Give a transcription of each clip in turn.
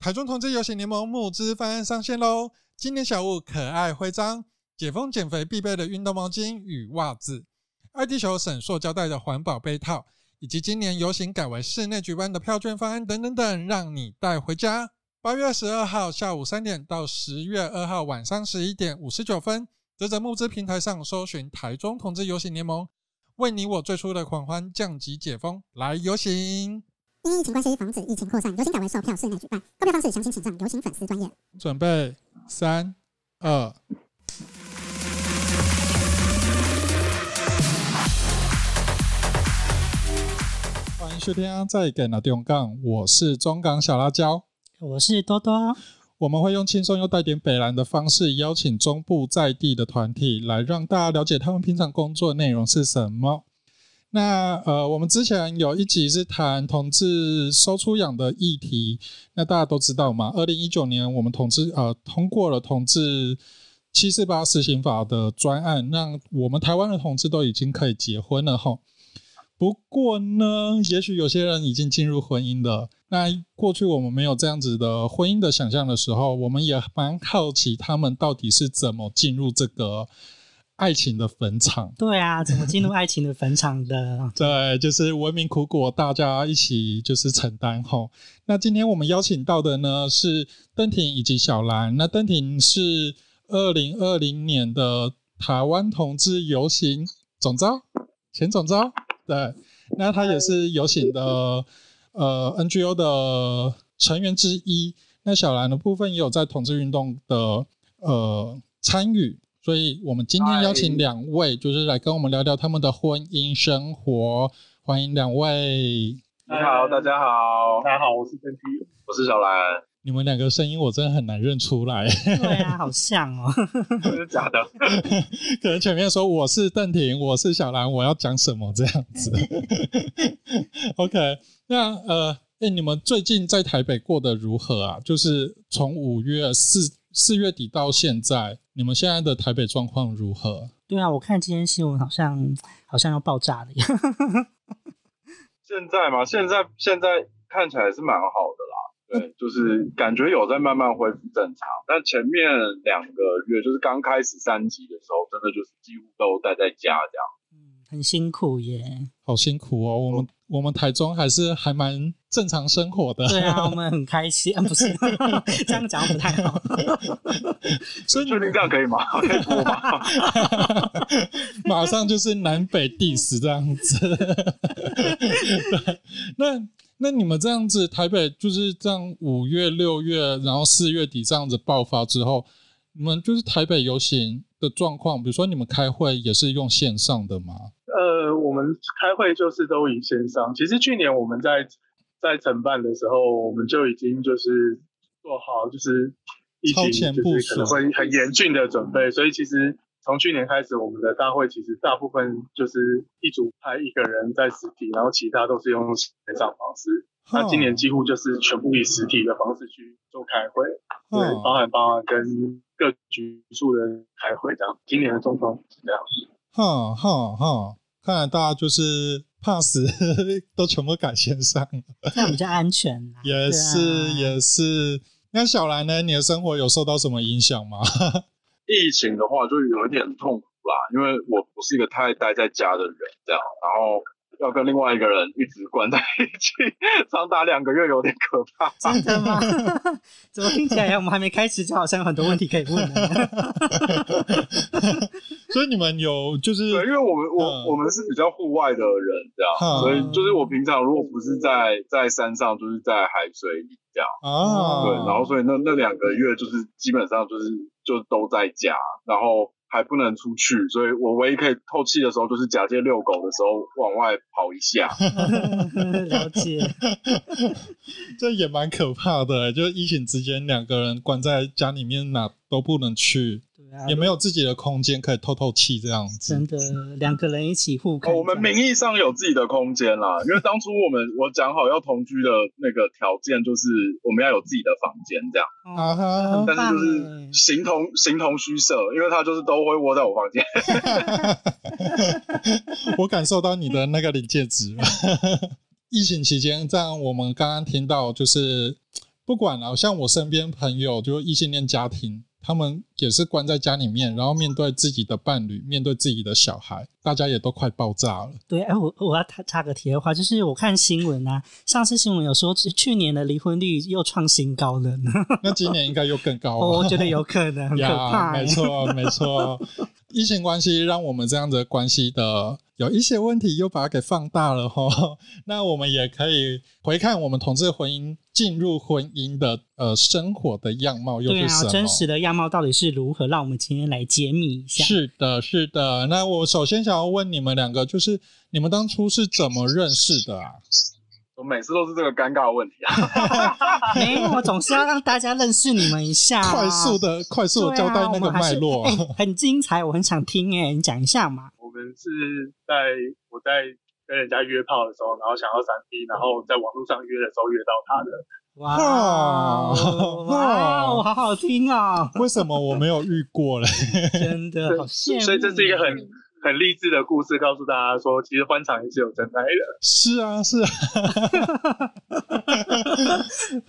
台中同志游行联盟募资方案上线喽！今年小物可爱徽章、解封减肥必备的运动毛巾与袜子、爱地球省塑胶袋的环保杯套，以及今年游行改为室内举办的票券方案等等等，让你带回家。八月二十二号下午三点到十月二号晚上十一点五十九分，则在募资平台上搜寻台中同志游行联盟，为你我最初的狂欢降级解封，来游行！因疫情关系，防止疫情扩散，游行改为售票室内举办。购票方式详情请上游行粉丝专业。准备三二，欢迎收听再给的中港，我是中港小辣椒，我是多多。我们会用轻松又带点北蓝的方式，邀请中部在地的团体来让大家了解他们平常工作内容是什么。那呃，我们之前有一集是谈同志收出养的议题，那大家都知道嘛。二零一九年，我们同志呃通过了同志七四八施行法的专案，让我们台湾的同志都已经可以结婚了齁。不过呢，也许有些人已经进入婚姻了。那过去我们没有这样子的婚姻的想象的时候，我们也蛮好奇他们到底是怎么进入这个。爱情的坟场，对啊，怎么进入爱情的坟场的？对，就是文明苦果，大家一起就是承担吼。那今天我们邀请到的呢是邓婷以及小兰。那邓婷是二零二零年的台湾同志游行总召，前总召。对，那他也是游行的呃 NGO 的成员之一。那小兰的部分也有在同志运动的呃参与。所以我们今天邀请两位，就是来跟我们聊聊他们的婚姻生活。欢迎两位。你好，大家好，大家好，我是邓婷，我是小兰。你们两个声音我真的很难认出来。对啊，好像哦，真的假的？可能前面说我是邓婷，我是小兰，我要讲什么这样子？OK，那呃，哎、欸，你们最近在台北过得如何啊？就是从五月四四月底到现在。你们现在的台北状况如何？对啊，我看今天新闻好像好像要爆炸了呀。现在嘛，现在现在看起来是蛮好的啦。对，就是感觉有在慢慢恢复正常。但前面两个月，就是刚开始三级的时候，真的就是几乎都待在家这样。很辛苦耶，好辛苦哦。我们我们台中还是还蛮正常生活的。对啊，我们很开心，不是 这样讲不太好。所以确定这样可以吗？可以播吗？马上就是南北 diss 这样子。那那你们这样子，台北就是这样，五月、六月，然后四月底这样子爆发之后，你们就是台北游行的状况，比如说你们开会也是用线上的吗？呃，我们开会就是都以线上。其实去年我们在在承办的时候，我们就已经就是做好就是疫情就是可能会很严峻的准备。所以其实从去年开始，我们的大会其实大部分就是一组派一个人在实体，然后其他都是用线上方式。那今年几乎就是全部以实体的方式去做开会，对，包含包含跟各局处的开会这样。今年的状况是这样。哈哈哈。看来大家就是怕死，都全部改线上了，这样比较安全。也是、啊、也是。那小兰呢？你的生活有受到什么影响吗？疫情的话，就有一点痛苦啦，因为我不是一个太待在家的人，这样，然后。要跟另外一个人一直关在一起，长达两个月，有点可怕。真的吗？怎么听起来我们还没开始，就好像有很多问题可以问呢？所以你们有就是，对，因为我们我、嗯、我们是比较户外的人，这样、嗯，所以就是我平常如果不是在在山上，就是在海水里这样。哦、嗯，对，然后所以那那两个月就是基本上就是就都在家，然后。还不能出去，所以我唯一可以透气的时候，就是假借遛狗的时候往外跑一下。了解，这也蛮可怕的，就疫情之间两个人关在家里面，哪都不能去。也没有自己的空间可以透透气，这样子。真的，两个人一起互看。我们名义上有自己的空间啦，因为当初我们我讲好要同居的那个条件就是我们要有自己的房间这样。啊哈。但是就是形同形同虚设，因为他就是都会窝在我房间。我感受到你的那个临界值。疫情期间，这样我们刚刚听到就是。不管了，像我身边朋友，就是异性恋家庭。他们也是关在家里面，然后面对自己的伴侣，面对自己的小孩，大家也都快爆炸了。对，哎，我我要插插个题的话，就是我看新闻啊，上次新闻有说去年的离婚率又创新高了呢。那今年应该又更高了。我觉得有可能，很可怕。没错，没错。异性关系让我们这样的关系的有一些问题，又把它给放大了哈。那我们也可以回看我们同志婚姻进入婚姻的呃生活的样貌又是什么？真实的样貌到底是如何？让我们今天来揭秘一下。是的，是的。那我首先想要问你们两个，就是你们当初是怎么认识的啊？我每次都是这个尴尬的问题啊！没有，我总是要让大家认识你们一下，快速的、快速的交代那个脉络，欸，很精彩，我很想听哎，你讲一下嘛。我们是在我在跟人家约炮的时候，然后想要三 P，然后在网络上约的时候约到他的。哇哇，哇，好好听啊！为什么我没有遇过嘞？真的好羡慕，所以这是一个很。很励志的故事，告诉大家说，其实欢场也是有真爱的。是啊，是啊，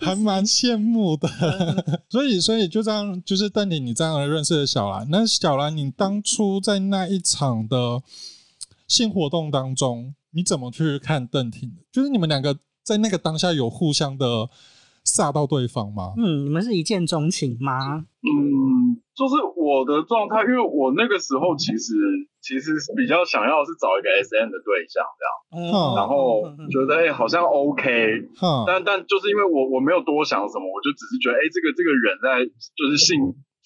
还蛮羡慕的。所以，所以就这样，就是邓婷，你这样认识了小兰。那小兰，你当初在那一场的性活动当中，你怎么去看邓婷的？就是你们两个在那个当下有互相的煞到对方吗？嗯，你们是一见钟情吗？嗯，就是我的状态，因为我那个时候其实。其实比较想要是找一个 SM 的对象这样，嗯、然后觉得哎、欸、好像 OK，、嗯、但但就是因为我我没有多想什么，我就只是觉得哎、欸、这个这个人在就是性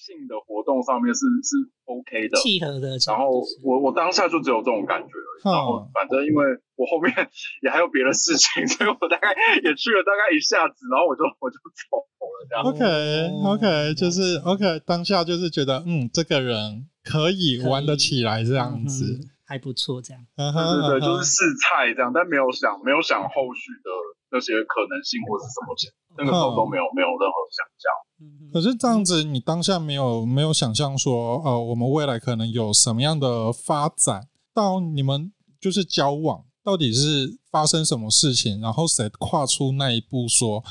性的活动上面是是 OK 的，契合的。然后我我当下就只有这种感觉而已，然后反正因为我后面 也还有别的事情，所以我大概也去了大概一下子，然后我就我就走了这样。OK OK 就是 OK 当下就是觉得嗯这个人。可以玩得起来这样子，嗯、还不错，这样。对对对，就是试菜这样，但没有想没有想后续的那些可能性或是什么钱，那个时候都没有没有任何想象。可是这样子，你当下没有没有想象说，呃，我们未来可能有什么样的发展？到你们就是交往，到底是发生什么事情？然后谁跨出那一步说？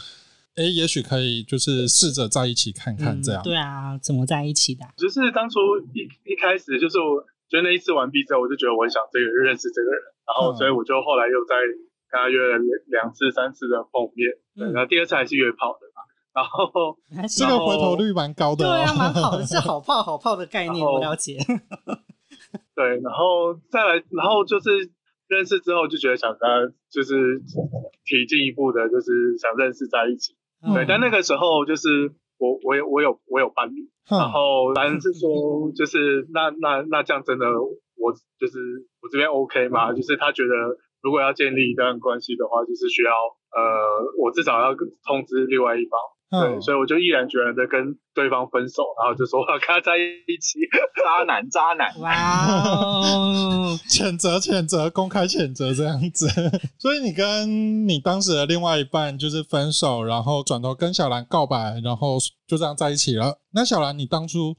哎，也许可以，就是试着在一起看看这样。嗯、对啊，怎么在一起的？就是当初一一开始，就是我觉得那一次完毕之后，我就觉得我很想这个认识这个人，然后所以我就后来又在跟他约了两次、三次的碰面。对、然后第二次还是约炮的嘛。然后 这个回头率蛮高的、哦，对啊，蛮好的，是好 泡好泡的概念，我了解。对，然后再来，然后就是认识之后就觉得想跟他就是提进一步的，就是想认识在一起。对，但那个时候就是我，我有，我有，我有伴侣，嗯、然后反正是说，就是那那那这样真的，我就是我这边 OK 吗？就是他觉得如果要建立一段关系的话，就是需要呃，我至少要通知另外一方。对，所以我就毅然决然的跟对方分手，然后就说我要跟他在一起，渣男，渣男，哇哦，谴责，谴责，公开谴责这样子。所以你跟你当时的另外一半就是分手，然后转头跟小兰告白，然后就这样在一起了。那小兰，你当初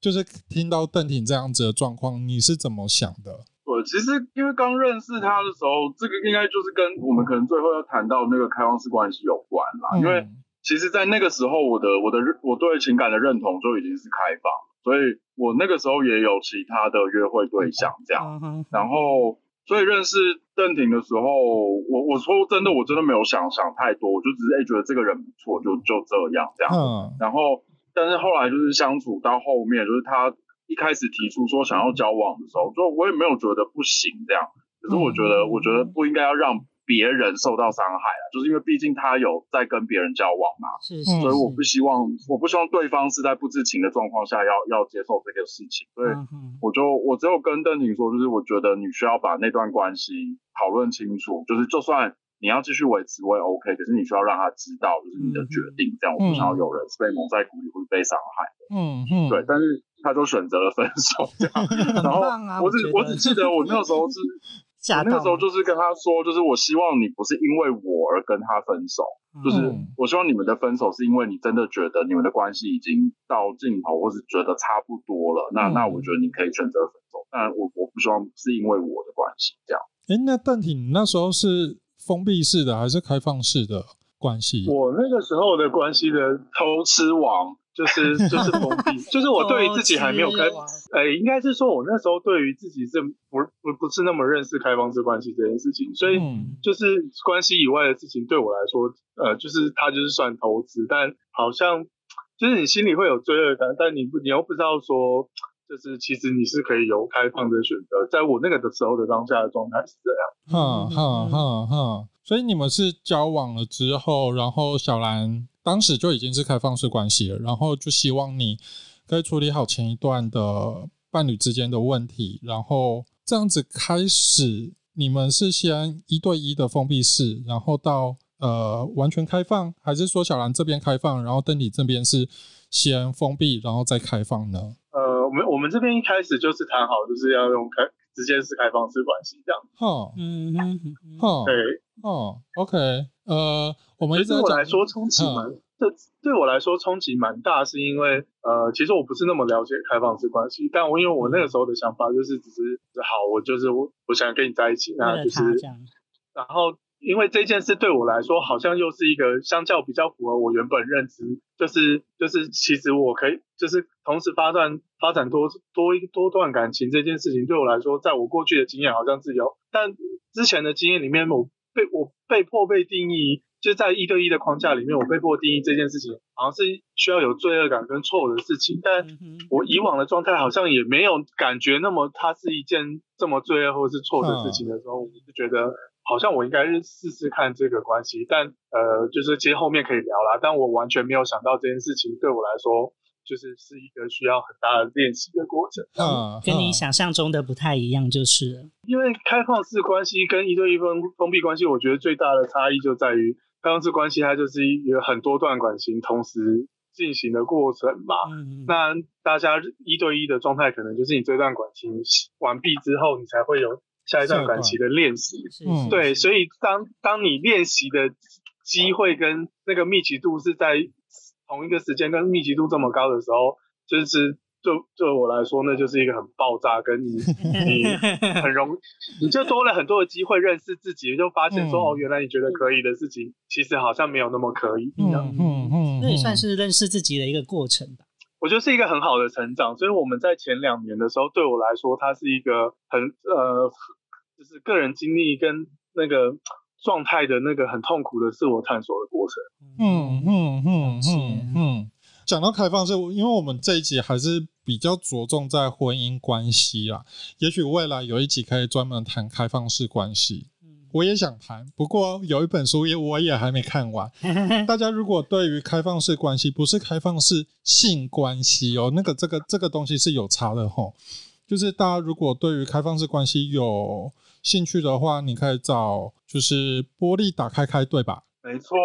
就是听到邓婷这样子的状况，你是怎么想的？我其实因为刚认识他的时候，这个应该就是跟我们可能最后要谈到那个开放式关系有关啦，嗯、因为。其实，在那个时候，我的我的我对情感的认同就已经是开放，所以我那个时候也有其他的约会对象这样。然后，所以认识邓婷的时候，我我说真的，我真的没有想想太多，我就只是哎觉得这个人不错，就就这样这样。然后，但是后来就是相处到后面，就是他一开始提出说想要交往的时候，就我也没有觉得不行这样。可是我觉得，我觉得不应该要让。别人受到伤害了，就是因为毕竟他有在跟别人交往嘛，是是是，所以我不希望，我不希望对方是在不知情的状况下要要接受这个事情，所以我就我只有跟邓婷说，就是我觉得你需要把那段关系讨论清楚，就是就算你要继续维持，我也 OK，可是你需要让他知道，就是你的决定，这样我不想要有人是被蒙在鼓里或者被伤害的，嗯嗯，对，但是他就选择了分手，这样，然后我只我只记得我那个时候是。我那个时候就是跟他说，就是我希望你不是因为我而跟他分手，嗯、就是我希望你们的分手是因为你真的觉得你们的关系已经到尽头，或是觉得差不多了，那、嗯、那我觉得你可以选择分手，但我我不希望是因为我的关系这样。哎、欸，那邓婷，你那时候是封闭式的还是开放式的关系？我那个时候的关系的偷吃王。就是就是封闭，就是我对于自己还没有开，呃、欸，应该是说我那时候对于自己是不不不是那么认识开放式关系这件事情，所以就是关系以外的事情对我来说，呃，就是它就是算投资，但好像就是你心里会有罪恶感，但你不你又不知道说，就是其实你是可以有开放的选择，在我那个的时候的当下的状态是这样。哈哈哈哈，所以你们是交往了之后，然后小兰。当时就已经是开放式关系了，然后就希望你可以处理好前一段的伴侣之间的问题，然后这样子开始，你们是先一对一的封闭式，然后到呃完全开放，还是说小兰这边开放，然后邓你这边是先封闭，然后再开放呢？呃，我们我们这边一开始就是谈好，就是要用开直接是开放式关系这样。哈，嗯嗯嗯，哈，对，哦，OK。呃，我们对我来说冲击蛮，这、嗯、对我来说冲击蛮大，是因为呃，其实我不是那么了解开放式关系，但我因为我那个时候的想法就是只是好，我就是我我想跟你在一起，那就是，然后因为这件事对我来说好像又是一个相较比较符合我原本认知，就是就是其实我可以就是同时发展发展多多一多段感情这件事情对我来说，在我过去的经验好像是有，但之前的经验里面我。被我被迫被定义，就在一对一的框架里面，我被迫定义这件事情，好像是需要有罪恶感跟错误的事情。但我以往的状态好像也没有感觉那么，它是一件这么罪恶或是错的事情的时候，我就觉得好像我应该是试试看这个关系。但呃，就是其实后面可以聊啦，但我完全没有想到这件事情对我来说。就是是一个需要很大的练习的过程，嗯，跟你想象中的不太一样，就是。因为开放式关系跟一对一封封闭关系，我觉得最大的差异就在于开放式关系，它就是一个很多段感情同时进行的过程嘛。嗯，那大家一对一的状态，可能就是你这段感情完毕之后，你才会有下一段感情的练习。嗯，对，所以当当你练习的机会跟那个密集度是在。同一个时间跟密集度这么高的时候，就是就对我来说，那就是一个很爆炸，跟你 你很容，你就多了很多的机会认识自己，就发现说、嗯、哦，原来你觉得可以的事情，其实好像没有那么可以。嗯嗯嗯，那也算是认识自己的一个过程吧。我觉得是一个很好的成长，所以我们在前两年的时候，对我来说，它是一个很呃，就是个人经历跟那个。状态的那个很痛苦的自我探索的过程。嗯嗯嗯嗯嗯。讲到开放式，因为我们这一集还是比较着重在婚姻关系啦。也许未来有一集可以专门谈开放式关系。我也想谈，不过有一本书也我也还没看完。大家如果对于开放式关系，不是开放式性关系哦，那个这个这个东西是有差的吼。就是大家如果对于开放式关系有兴趣的话，你可以找就是玻璃打开开，对吧？没错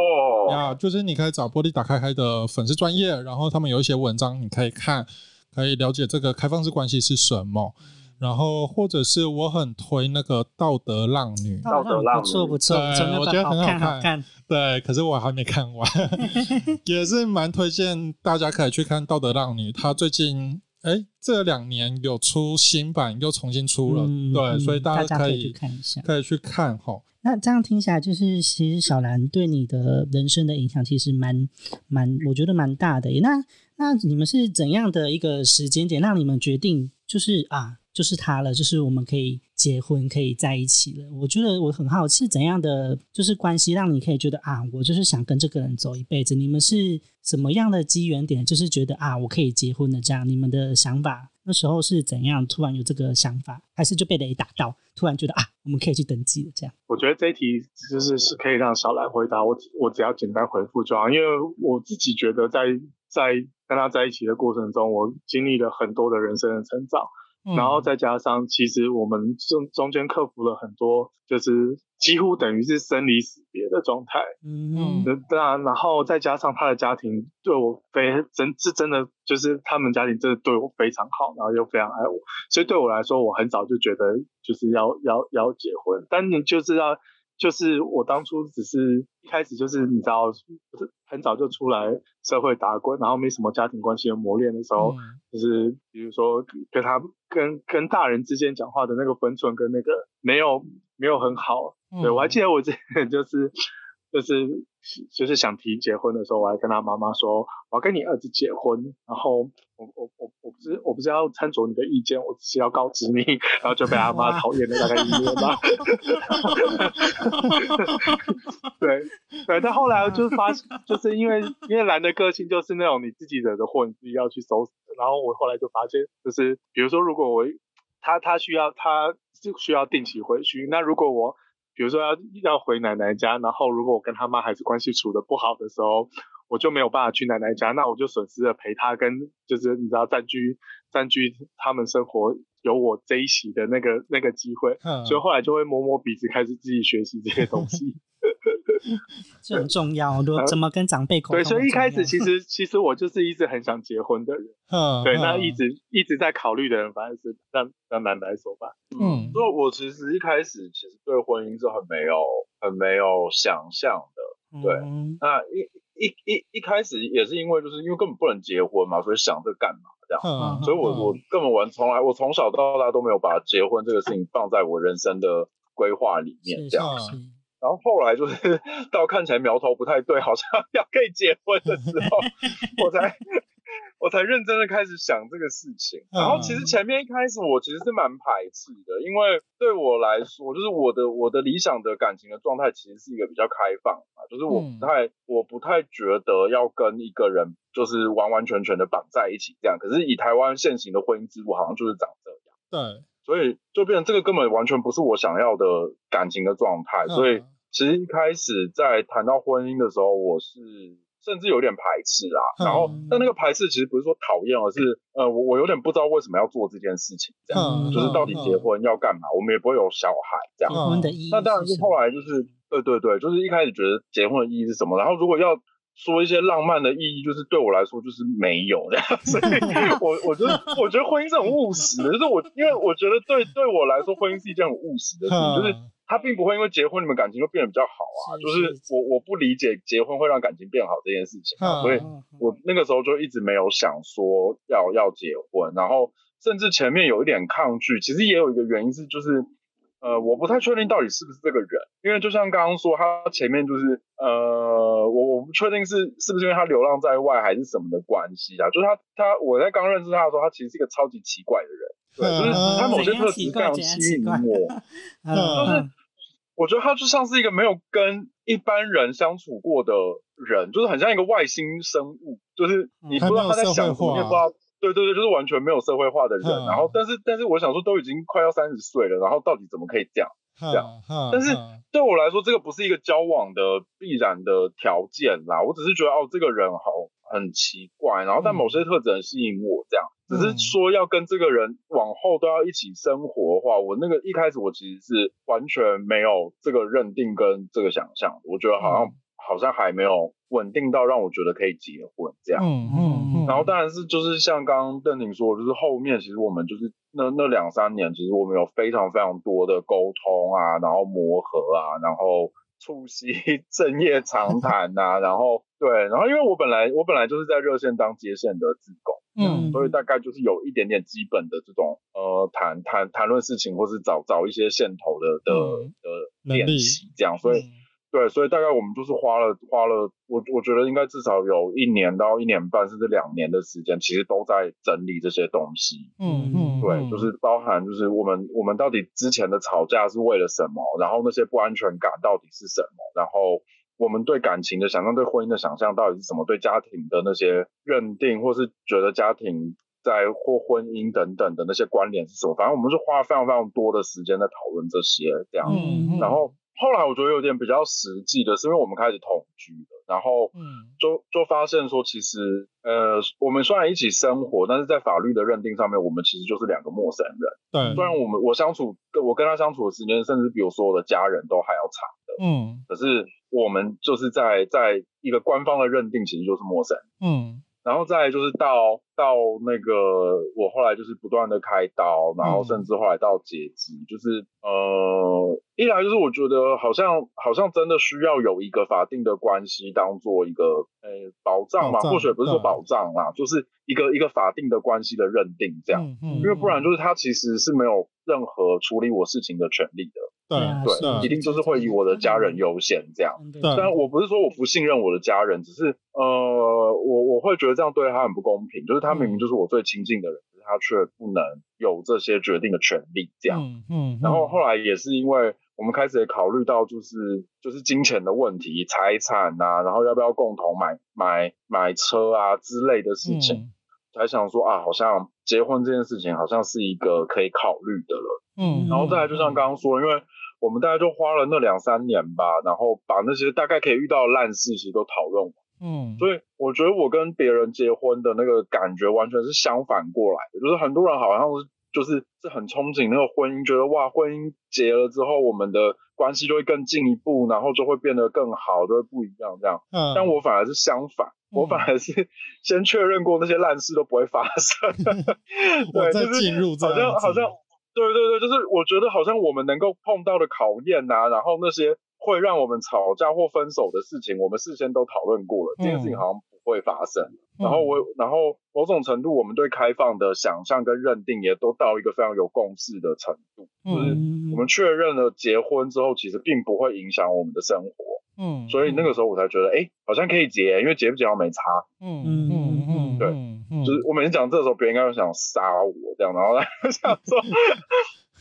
呀，就是你可以找玻璃打开开的粉丝专业，然后他们有一些文章你可以看，可以了解这个开放式关系是什么。然后或者是我很推那个道德浪女，道德浪女不错不错，对，我觉得很好看，好看。对，可是我还没看完，也是蛮推荐大家可以去看道德浪女，她最近。哎，这两年有出新版，又重新出了，嗯、对、嗯，所以大家可以，可以去看一下，可以去看哈。那这样听起来，就是其实小兰对你的人生的影响，其实蛮蛮，我觉得蛮大的。那那你们是怎样的一个时间点，让你们决定就是啊？就是他了，就是我们可以结婚，可以在一起了。我觉得我很好奇，怎样的就是关系，让你可以觉得啊，我就是想跟这个人走一辈子。你们是什么样的机缘点，就是觉得啊，我可以结婚的这样？你们的想法那时候是怎样？突然有这个想法，还是就被雷打到，突然觉得啊，我们可以去登记了这样？我觉得这一题就是是可以让小兰回答，我我只要简单回复就好，因为我自己觉得在在跟他在一起的过程中，我经历了很多的人生的成长。然后再加上，其实我们中中间克服了很多，就是几乎等于是生离死别的状态。嗯嗯。对啊，然后再加上他的家庭对我非真是真的，就是他们家庭真的对我非常好，然后又非常爱我，所以对我来说，我很早就觉得就是要要要结婚，但你就是要。就是我当初只是一开始就是你知道，很早就出来社会打滚，然后没什么家庭关系的磨练的时候，就是比如说跟他跟跟大人之间讲话的那个分寸跟那个没有没有很好。对，我还记得我之前就是。就是就是想提结婚的时候，我还跟他妈妈说，我要跟你儿子结婚，然后我我我我不是我不是要参酌你的意见，我只是要告知你，然后就被他妈讨厌了大概一年吧。对对，但后来就发现，就是因为因为男的个性就是那种你自己惹的祸，你自己要去收拾。然后我后来就发现，就是比如说如果我他他需要他就需要定期回去，那如果我。比如说要要回奶奶家，然后如果我跟他妈还是关系处的不好的时候，我就没有办法去奶奶家，那我就损失了陪他跟就是你知道占据占据他们生活有我这一席的那个那个机会，嗯，所以后来就会摸摸鼻子开始自己学习这些东西。这很重要，怎么跟长辈沟通？对，所以一开始其实 其实我就是一直很想结婚的人，嗯，对，那一直一直在考虑的人，反正是让让男来说吧，嗯，所以我其实一开始其实对婚姻是很没有很没有想象的，对，嗯、那一一一一开始也是因为就是因为根本不能结婚嘛，所以想这干嘛这样，嗯、所以我我根本玩从来我从小到大都没有把结婚这个事情放在我人生的规划里面这样。然后后来就是 到看起来苗头不太对，好像 要可以结婚的时候，我才我才认真的开始想这个事情。然后其实前面一开始我其实是蛮排斥的，因为对我来说，就是我的我的理想的感情的状态其实是一个比较开放嘛，就是我不太我不太觉得要跟一个人就是完完全全的绑在一起这样。可是以台湾现行的婚姻制度，好像就是长这样。对。所以就变成这个根本完全不是我想要的感情的状态，所以其实一开始在谈到婚姻的时候，我是甚至有点排斥啦。然后，但那个排斥其实不是说讨厌，而是呃，我我有点不知道为什么要做这件事情，这样就是到底结婚要干嘛？我们也不会有小孩这样。结婚的意义？那当然是后来就是对对对，就是一开始觉得结婚的意义是什么？然后如果要。说一些浪漫的意义，就是对我来说就是没有这样，所以 我我觉得我觉得婚姻是很务实的，就是我因为我觉得对对我来说婚姻是一件很务实的事情，就是他并不会因为结婚你们感情就变得比较好啊，就是我我不理解结婚会让感情变好这件事情，啊所以我那个时候就一直没有想说要要结婚，然后甚至前面有一点抗拒，其实也有一个原因是就是。呃，我不太确定到底是不是这个人，因为就像刚刚说，他前面就是呃，我我不确定是是不是因为他流浪在外还是什么的关系啊，就是他他我在刚认识他的时候，他其实是一个超级奇怪的人，对，就是他某些特质非常吸引我，就是我觉得他就像是一个没有跟一般人相处过的人，就是很像一个外星生物，就是你不知道他在想什么，你也不知道。对对对，就是完全没有社会化的人，然后但是但是我想说，都已经快要三十岁了，然后到底怎么可以这样这样？但是对我来说，这个不是一个交往的必然的条件啦。我只是觉得哦，这个人好很奇怪，然后但某些特质很吸引我，这样。只是说要跟这个人往后都要一起生活的话，我那个一开始我其实是完全没有这个认定跟这个想象，我觉得好像。好像还没有稳定到让我觉得可以结婚这样，嗯嗯嗯，然后当然是就是像刚刚邓婷说，就是后面其实我们就是那那两三年，其实我们有非常非常多的沟通啊，然后磨合啊，然后促膝 正夜长谈呐，然后对，然后因为我本来我本来就是在热线当接线的自工，嗯，所以大概就是有一点点基本的这种呃谈谈谈论事情或是找找一些线头的的的练习这样，所以。对，所以大概我们就是花了花了，我我觉得应该至少有一年到一年半甚至两年的时间，其实都在整理这些东西。嗯嗯，对，就是包含就是我们我们到底之前的吵架是为了什么，然后那些不安全感到底是什么，然后我们对感情的想象、对婚姻的想象到底是什么，对家庭的那些认定，或是觉得家庭在或婚姻等等的那些关联是什么，反正我们是花了非常非常多的时间在讨论这些这样，嗯、然后。后来我觉得有点比较实际的是，因为我们开始同居了，然后嗯，就就发现说，其实呃，我们虽然一起生活，但是在法律的认定上面，我们其实就是两个陌生人。对，虽然我们我相处，我跟他相处的时间，甚至比我所有的家人都还要长的，嗯，可是我们就是在在一个官方的认定，其实就是陌生人。嗯。然后再来就是到到那个，我后来就是不断的开刀，然后甚至后来到截肢，嗯、就是呃，一来就是我觉得好像好像真的需要有一个法定的关系当做一个呃保障嘛，或许不是说保障啦，对就是一个一个法定的关系的认定这样，嗯嗯、因为不然就是他其实是没有任何处理我事情的权利的。对对，一定就是会以我的家人优先这样。对，虽然我不是说我不信任我的家人，只是呃，我我会觉得这样对他很不公平，就是他明明就是我最亲近的人，可是他却不能有这些决定的权利这样。嗯嗯。然后后来也是因为我们开始也考虑到就是就是金钱的问题、财产啊，然后要不要共同买买买车啊之类的事情，才想说啊，好像结婚这件事情好像是一个可以考虑的了。嗯。然后再来，就像刚刚说，因为我们大概就花了那两三年吧，然后把那些大概可以遇到的烂事其实都讨论完。嗯，所以我觉得我跟别人结婚的那个感觉完全是相反过来的，就是很多人好像是就是是很憧憬那个婚姻，觉得哇，婚姻结了之后，我们的关系就会更进一步，然后就会变得更好，就会不一样这样。嗯，但我反而是相反，嗯、我反而是先确认过那些烂事都不会发生，对，就是好像好像。对对对，就是我觉得好像我们能够碰到的考验呐、啊，然后那些会让我们吵架或分手的事情，我们事先都讨论过了，这件事情好像不会发生。嗯、然后我，然后某种程度，我们对开放的想象跟认定也都到一个非常有共识的程度，就是我们确认了结婚之后，其实并不会影响我们的生活。嗯，所以那个时候我才觉得，哎，好像可以结，因为结不结要没差。嗯嗯嗯嗯，对，就是我每次讲这个时候，别人应该会想杀我这样，然后来 想说，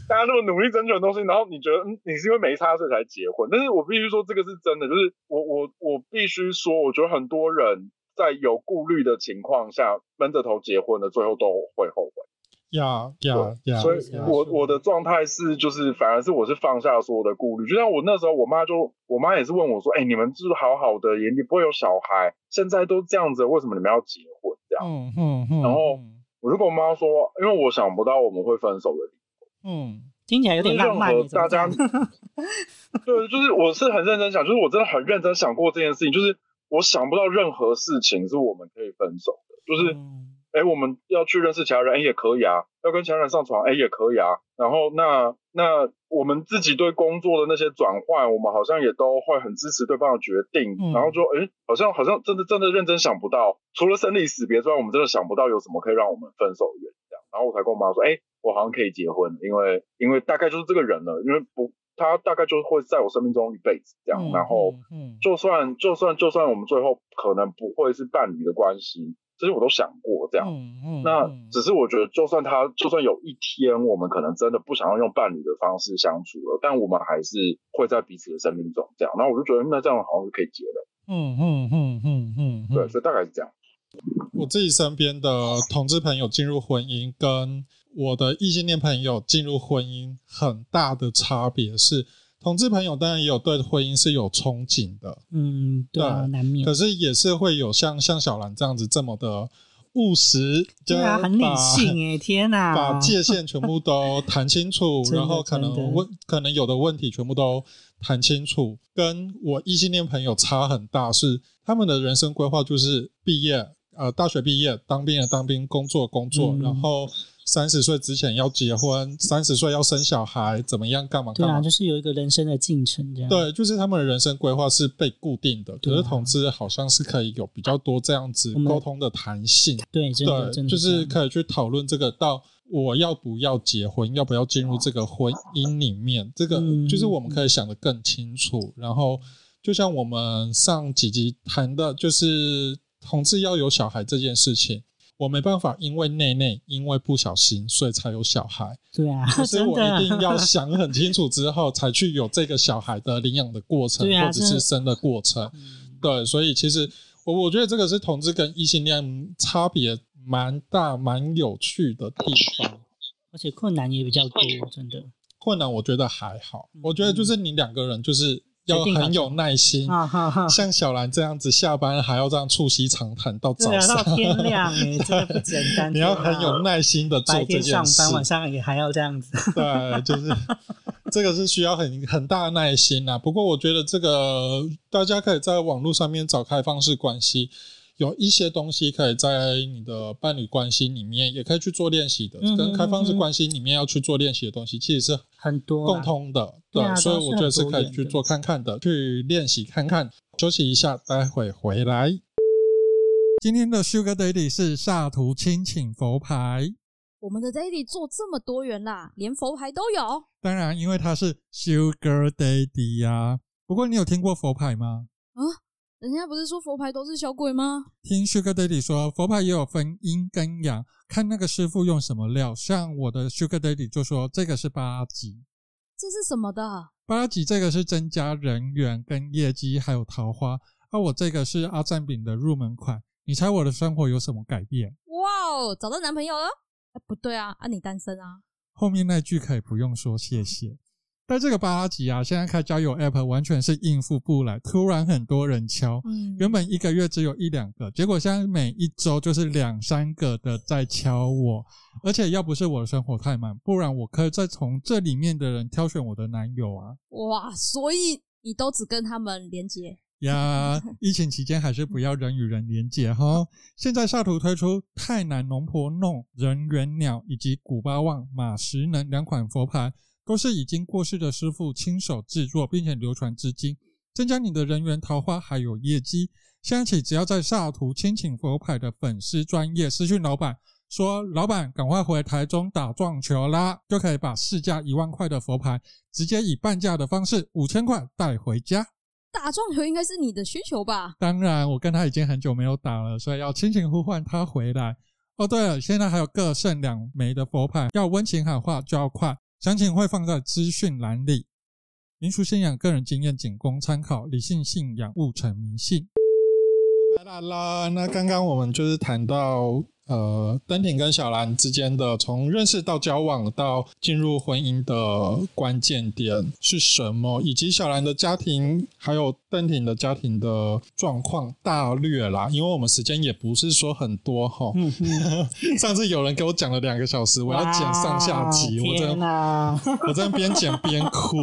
大家那么努力争取的东西，然后你觉得，嗯，你是因为没差所以才结婚？但是我必须说，这个是真的，就是我我我必须说，我觉得很多人在有顾虑的情况下闷着头结婚的，最后都会后悔。呀呀呀！所以我我的状态是，就是反而是我是放下所有的顾虑，就像我那时候，我妈就我妈也是问我说：“哎、欸，你们就是好好的，也你不会有小孩，现在都这样子，为什么你们要结婚？”这样，嗯嗯嗯。然后我就跟我妈说，因为我想不到我们会分手的理由。嗯，听起来有点浪漫。大家 对，就是我是很认真想，就是我真的很认真想过这件事情，就是我想不到任何事情是我们可以分手的，就是。嗯哎，我们要去认识其他人，哎，也可以啊。要跟其他人上床，哎，也可以啊。然后那那我们自己对工作的那些转换，我们好像也都会很支持对方的决定。嗯、然后就哎，好像好像真的真的认真想不到，除了生离死别之外，我们真的想不到有什么可以让我们分手的原因。然后我才跟我妈说，哎，我好像可以结婚，因为因为大概就是这个人了，因为不，他大概就会在我生命中一辈子这样。嗯、然后，嗯，就算就算就算我们最后可能不会是伴侣的关系。这些我都想过，这样。嗯嗯。那只是我觉得，就算他，就算有一天我们可能真的不想要用伴侣的方式相处了，但我们还是会在彼此的生命中这样。然后我就觉得，那这样好像是可以结的。嗯嗯嗯嗯嗯。对，所以大概是这样。我自己身边的同志朋友进入婚姻，跟我的异性恋朋友进入婚姻，很大的差别是。同志朋友当然也有对婚姻是有憧憬的，嗯，对难免。可是也是会有像像小兰这样子这么的务实，对啊，很理性哎，天哪，把界限全部都谈清楚，然后可能问可能有的问题全部都谈清楚。跟我异性恋朋友差很大，是他们的人生规划就是毕业，呃，大学毕业，当兵的当兵，工作工作，嗯、然后。三十岁之前要结婚，三十岁要生小孩，怎么样？干嘛干嘛？对啊，就是有一个人生的进程这样。对，就是他们的人生规划是被固定的。可是同志好像是可以有比较多这样子沟通的弹性。对，真的，对，就是可以去讨论这个到我要不要结婚，要不要进入这个婚姻里面，这个就是我们可以想得更清楚。然后，就像我们上几集谈的，就是同志要有小孩这件事情。我没办法，因为内内，因为不小心，所以才有小孩。对啊，所以我 一定要想很清楚之后，才去有这个小孩的领养的过程，或者是生的过程。对，所以其实我我觉得这个是同志跟异性恋差别蛮大、蛮有趣的地方，而且困难也比较多，真的。困难我觉得还好，我觉得就是你两个人就是。要很有耐心，像小兰这样子，下班还要这样促膝长谈到早上，到天亮，哎，真的不简单。你要很有耐心的做这件事，白天上班，晚上也还要这样子。对，就是 这个是需要很很大的耐心啊。不过我觉得这个大家可以在网络上面找开放式关系。有一些东西可以在你的伴侣关系里面，也可以去做练习的。跟开放式关系里面要去做练习的东西，其实是很多共通的。对，所以我觉得是可以去做看看的，去练习看看。休息一下，待会回来。今天的 Sugar Daddy 是下图亲请佛牌。我们的 Daddy 做这么多元啦，连佛牌都有。当然，因为他是 Sugar Daddy 呀、啊。不过，你有听过佛牌吗？啊，人家不是说佛牌都是小鬼吗？听 Sugar Daddy 说，佛牌也有分阴跟阳，看那个师傅用什么料。像我的 Sugar Daddy 就说这个是八级。这是什么的？八级这个是增加人缘跟业绩，还有桃花。而、啊、我这个是阿赞饼的入门款。你猜我的生活有什么改变？哇哦，找到男朋友了？哎，不对啊，啊，你单身啊？后面那句可以不用说，谢谢。但这个八级啊，现在开交友 App 完全是应付不来，突然很多人敲，原本一个月只有一两个，结果现在每一周就是两三个的在敲我，而且要不是我的生活太满，不然我可以再从这里面的人挑选我的男友啊。哇，所以你都只跟他们连接？呀，疫情期间还是不要人与人连接哈。现在下图推出泰南龙婆弄人猿鸟以及古巴旺马石能两款佛牌，都是已经过世的师傅亲手制作，并且流传至今，增加你的人缘桃花还有业绩。现在起，只要在萨图亲请佛牌的粉丝专业私讯老板说：“老板，赶快回台中打撞球啦！”就可以把市价一万块的佛牌直接以半价的方式五千块带回家。打撞球应该是你的需求吧？当然，我跟他已经很久没有打了，所以要亲情呼唤他回来。哦，对了，现在还有各剩两枚的佛牌，要温情喊话就要快，详情会放在资讯栏里。民俗信仰，个人经验仅供参考，理性信仰勿成迷信。来啦啦，那刚刚我们就是谈到。呃，登婷跟小兰之间的从认识到交往到进入婚姻的关键点是什么？以及小兰的家庭还有登婷的家庭的状况大略啦，因为我们时间也不是说很多哈。上次有人给我讲了两个小时，我要剪上下集，我真的，我在边剪边哭。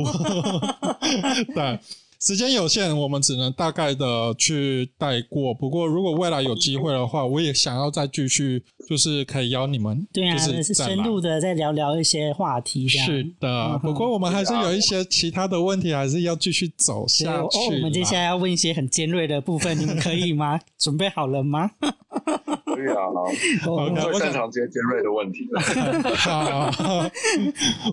对。时间有限，我们只能大概的去带过。不过，如果未来有机会的话，我也想要再继续，就是可以邀你们，对啊，就是深入的再聊聊一些话题。是的，不过我们还是有一些其他的问题，还是要继续走下去。哦，我们接下来要问一些很尖锐的部分，你们可以吗？准备好了吗？可以啊，我们会擅长接尖锐的问题。好，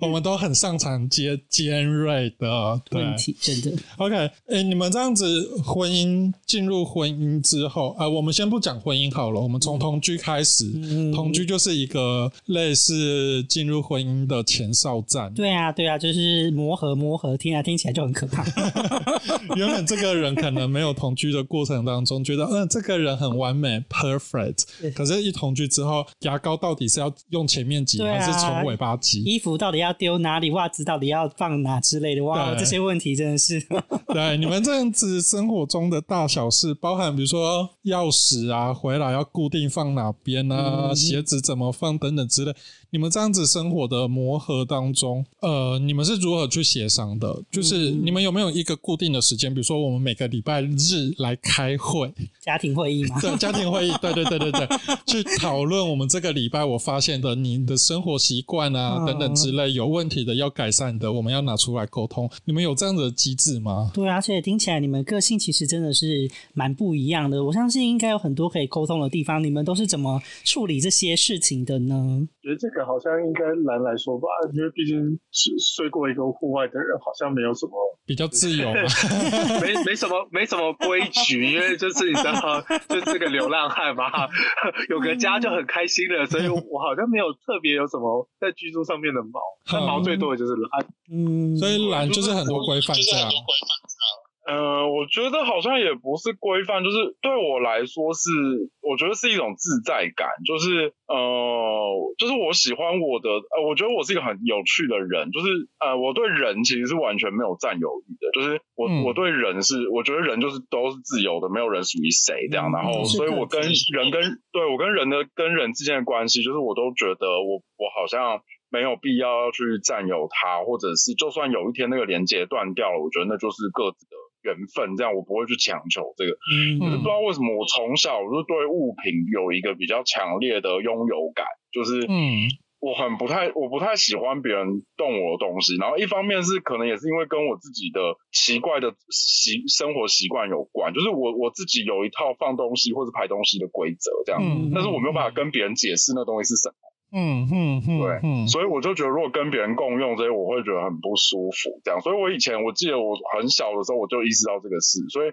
我们都很擅长接尖锐的问题，真的。OK。哎、欸，你们这样子婚姻进入婚姻之后，啊、呃，我们先不讲婚姻好了，我们从同居开始，嗯、同居就是一个类似进入婚姻的前哨战。对啊，对啊，就是磨合磨合，听啊听起来就很可怕。原本这个人可能没有同居的过程当中，觉得嗯、呃，这个人很完美，perfect。可是，一同居之后，牙膏到底是要用前面挤，啊、还是从尾巴挤？衣服到底要丢哪里？袜子到底要放哪之类的？哇，这些问题真的是。对，你们这样子生活中的大小事，包含比如说钥匙啊，回来要固定放哪边啊，嗯、鞋子怎么放等等之类。你们这样子生活的磨合当中，呃，你们是如何去协商的？就是你们有没有一个固定的时间？比如说我们每个礼拜日来开会，家庭会议吗？对，家庭会议，对对对对对，去讨论我们这个礼拜我发现的你的生活习惯啊等等之类有问题的要改善的，我们要拿出来沟通。你们有这样的机制吗？对啊，而且听起来你们个性其实真的是蛮不一样的。我相信应该有很多可以沟通的地方。你们都是怎么处理这些事情的呢？觉得这个好像应该兰来说吧，因为毕竟是睡过一个户外的人，好像没有什么比较自由嘛，没没什么没什么规矩，因为就是你知道，就是个流浪汉嘛，有个家就很开心了，所以我好像没有特别有什么在居住上面的毛，但毛最多的就是懒，嗯，所以懒就是很多规范这样。呃，我觉得好像也不是规范，就是对我来说是，我觉得是一种自在感，就是呃，就是我喜欢我的，呃，我觉得我是一个很有趣的人，就是呃，我对人其实是完全没有占有欲的，就是我、嗯、我对人是，我觉得人就是都是自由的，没有人属于谁这样，然后所以我跟人跟对我跟人的跟人之间的关系，就是我都觉得我我好像没有必要去占有他，或者是就算有一天那个连接断掉了，我觉得那就是各自的。缘分这样，我不会去强求这个。嗯，可是不知道为什么，我从小我就对物品有一个比较强烈的拥有感，就是嗯，我很不太，我不太喜欢别人动我的东西。然后一方面是可能也是因为跟我自己的奇怪的习生活习惯有关，就是我我自己有一套放东西或者排东西的规则这样，嗯，但是我没有办法跟别人解释那东西是什么。嗯嗯嗯，对，嗯，所以我就觉得如果跟别人共用这些，我会觉得很不舒服，这样。所以我以前我记得我很小的时候我就意识到这个事，所以。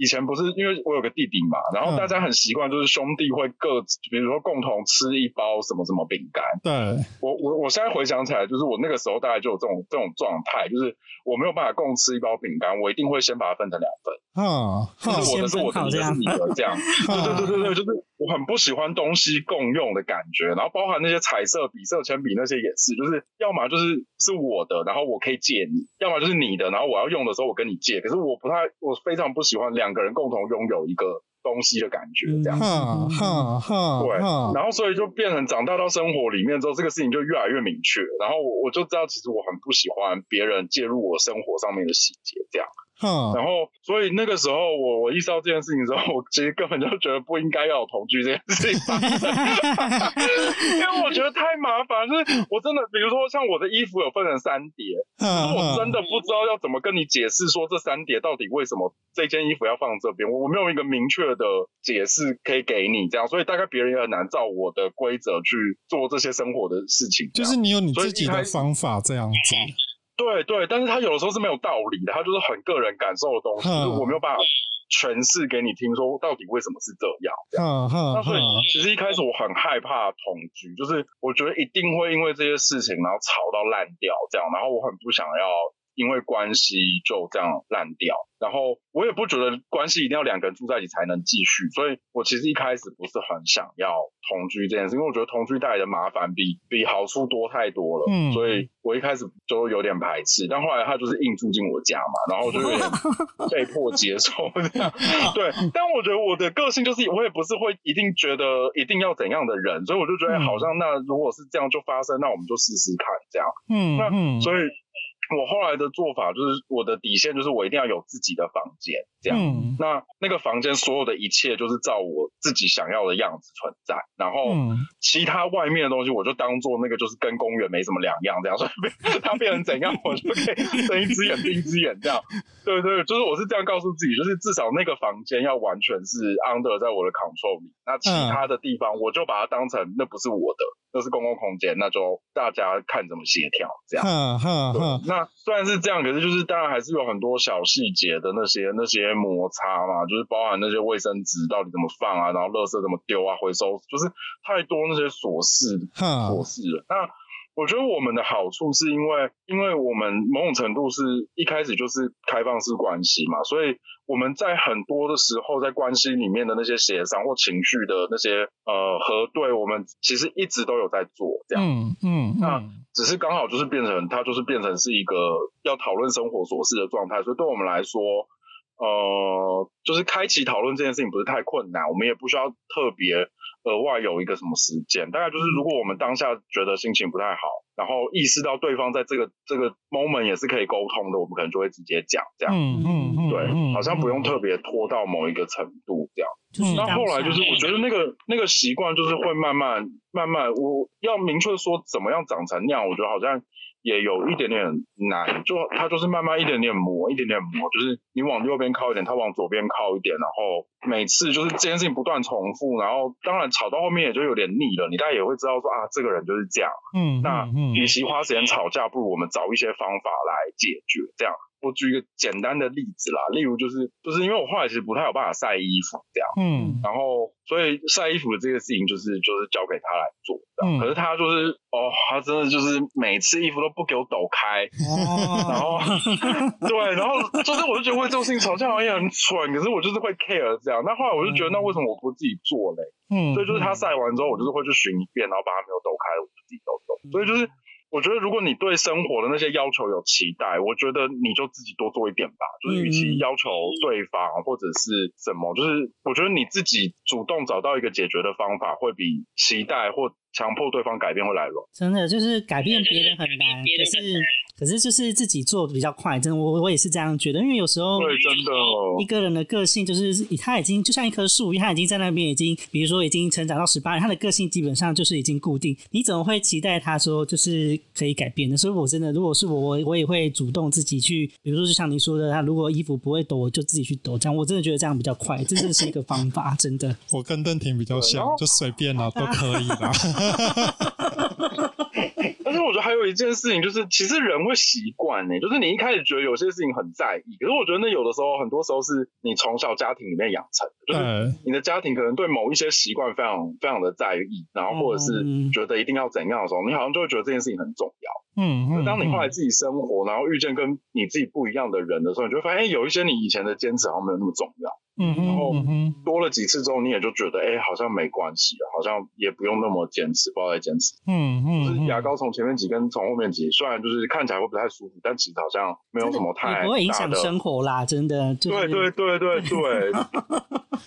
以前不是因为我有个弟弟嘛，然后大家很习惯就是兄弟会各，比如说共同吃一包什么什么饼干。对，我我我现在回想起来，就是我那个时候大概就有这种这种状态，就是我没有办法共吃一包饼干，我一定会先把它分成两份。嗯，就是我的是我的，你的是你的，这样。对对对对对，就是我很不喜欢东西共用的感觉，然后包含那些彩色笔、色铅笔那些也是，就是要么就是是我的，然后我可以借你；要么就是你的，然后我要用的时候我跟你借。可是我不太，我非常不喜欢两个人共同拥有一个东西的感觉，这样子。对，然后所以就变成长大到生活里面之后，这个事情就越来越明确。然后我我就知道，其实我很不喜欢别人介入我生活上面的细节，这样。嗯，然后，所以那个时候我我意识到这件事情之后，我其实根本就觉得不应该要有同居这件事情发生，因为我觉得太麻烦。就是我真的，比如说像我的衣服有分成三叠，嗯，我真的不知道要怎么跟你解释说这三叠到底为什么这件衣服要放这边，我我没有一个明确的解释可以给你，这样，所以大概别人也很难照我的规则去做这些生活的事情。就是你有你自己的方法这样子。对对，但是他有的时候是没有道理的，他就是很个人感受的东西，就是我没有办法诠释给你听，说到底为什么是这样。这样，那所以其实一开始我很害怕同居，就是我觉得一定会因为这些事情，然后吵到烂掉这样，然后我很不想要因为关系就这样烂掉。然后我也不觉得关系一定要两个人住在一起才能继续，所以我其实一开始不是很想要同居这件事，因为我觉得同居带来的麻烦比比好处多太多了，嗯，所以我一开始就有点排斥，但后来他就是硬住进我家嘛，然后就有点被迫接受这样，对，但我觉得我的个性就是我也不是会一定觉得一定要怎样的人，所以我就觉得好像那如果是这样就发生，那我们就试试看这样，嗯，那所以。我后来的做法就是，我的底线就是我一定要有自己的房间，这样。嗯、那那个房间所有的一切就是照我自己想要的样子存在，然后其他外面的东西我就当做那个就是跟公园没什么两样，这样。所以它变成怎样，我就可以睁一只眼闭一只眼这样。对对，就是我是这样告诉自己，就是至少那个房间要完全是 under 在我的 control 里，那其他的地方我就把它当成那不是我的。那是公共空间，那就大家看怎么协调这样。嗯嗯，那虽然是这样，可是就是当然还是有很多小细节的那些那些摩擦嘛，就是包含那些卫生纸到底怎么放啊，然后垃圾怎么丢啊，回收就是太多那些琐事琐事了。那我觉得我们的好处是因为，因为我们某种程度是一开始就是开放式关系嘛，所以我们在很多的时候，在关系里面的那些协商或情绪的那些呃核对，我们其实一直都有在做这样。嗯嗯，那只是刚好就是变成它就是变成是一个要讨论生活琐事的状态，所以对我们来说，呃，就是开启讨论这件事情不是太困难，我们也不需要特别。额外有一个什么时间，大概就是如果我们当下觉得心情不太好，然后意识到对方在这个这个 moment 也是可以沟通的，我们可能就会直接讲这样。嗯嗯嗯，对，好像不用特别拖到某一个程度这样。那、嗯、后来就是我觉得那个那个习惯就是会慢慢慢慢，我要明确说怎么样长成那样，我觉得好像。也有一点点难，就他就是慢慢一点点磨，一点点磨，就是你往右边靠一点，他往左边靠一点，然后每次就是这件事情不断重复，然后当然吵到后面也就有点腻了，你大概也会知道说啊，这个人就是这样，嗯，那与其花时间吵架，不如我们找一些方法来解决，这样。我举一个简单的例子啦，例如就是就是因为我后来其实不太有办法晒衣服这样，嗯，然后所以晒衣服的这个事情就是就是交给他来做，嗯，可是他就是哦，他真的就是每次衣服都不给我抖开，哦，然后 对，然后就是我就觉得为这种事情吵架好像也很蠢，可是我就是会 care 这样，那后来我就觉得那为什么我不自己做嘞？嗯，所以就是他晒完之后，我就是会去巡一遍，然后把他没有抖开我就自己抖抖，所以就是。我觉得，如果你对生活的那些要求有期待，我觉得你就自己多做一点吧。就是与其要求对方或者是什么，就是我觉得你自己主动找到一个解决的方法，会比期待或强迫对方改变会来容易。真的，就是改变别人很难，可是。可是就是自己做比较快，真的，我我也是这样觉得，因为有时候对，真的一个人的个性就是他已经就像一棵树，因为他已经在那边已经，比如说已经成长到十八年，他的个性基本上就是已经固定，你怎么会期待他说就是可以改变的？所以我真的，如果是我，我我也会主动自己去，比如说就像你说的，他如果衣服不会抖，我就自己去抖，这样我真的觉得这样比较快，真的是一个方法，真的。我跟邓婷比较像，就随便啦，都可以啦。但是我觉得还有一件事情，就是其实人会习惯呢，就是你一开始觉得有些事情很在意，可是我觉得那有的时候，很多时候是你从小家庭里面养成的，就是你的家庭可能对某一些习惯非常非常的在意，然后或者是觉得一定要怎样的时候，你好像就会觉得这件事情很重要。嗯，嗯，当你后来自己生活，然后遇见跟你自己不一样的人的时候，你就会发现，哎，有一些你以前的坚持好像没有那么重要。嗯，然后多了几次之后，你也就觉得，哎，好像没关系了，好像也不用那么坚持，不要再坚持。嗯嗯，就是牙膏从前面挤跟从后面挤，虽然就是看起来会不太舒服，但其实好像没有什么太大的，不会影响生活啦，真的。对对对对 对，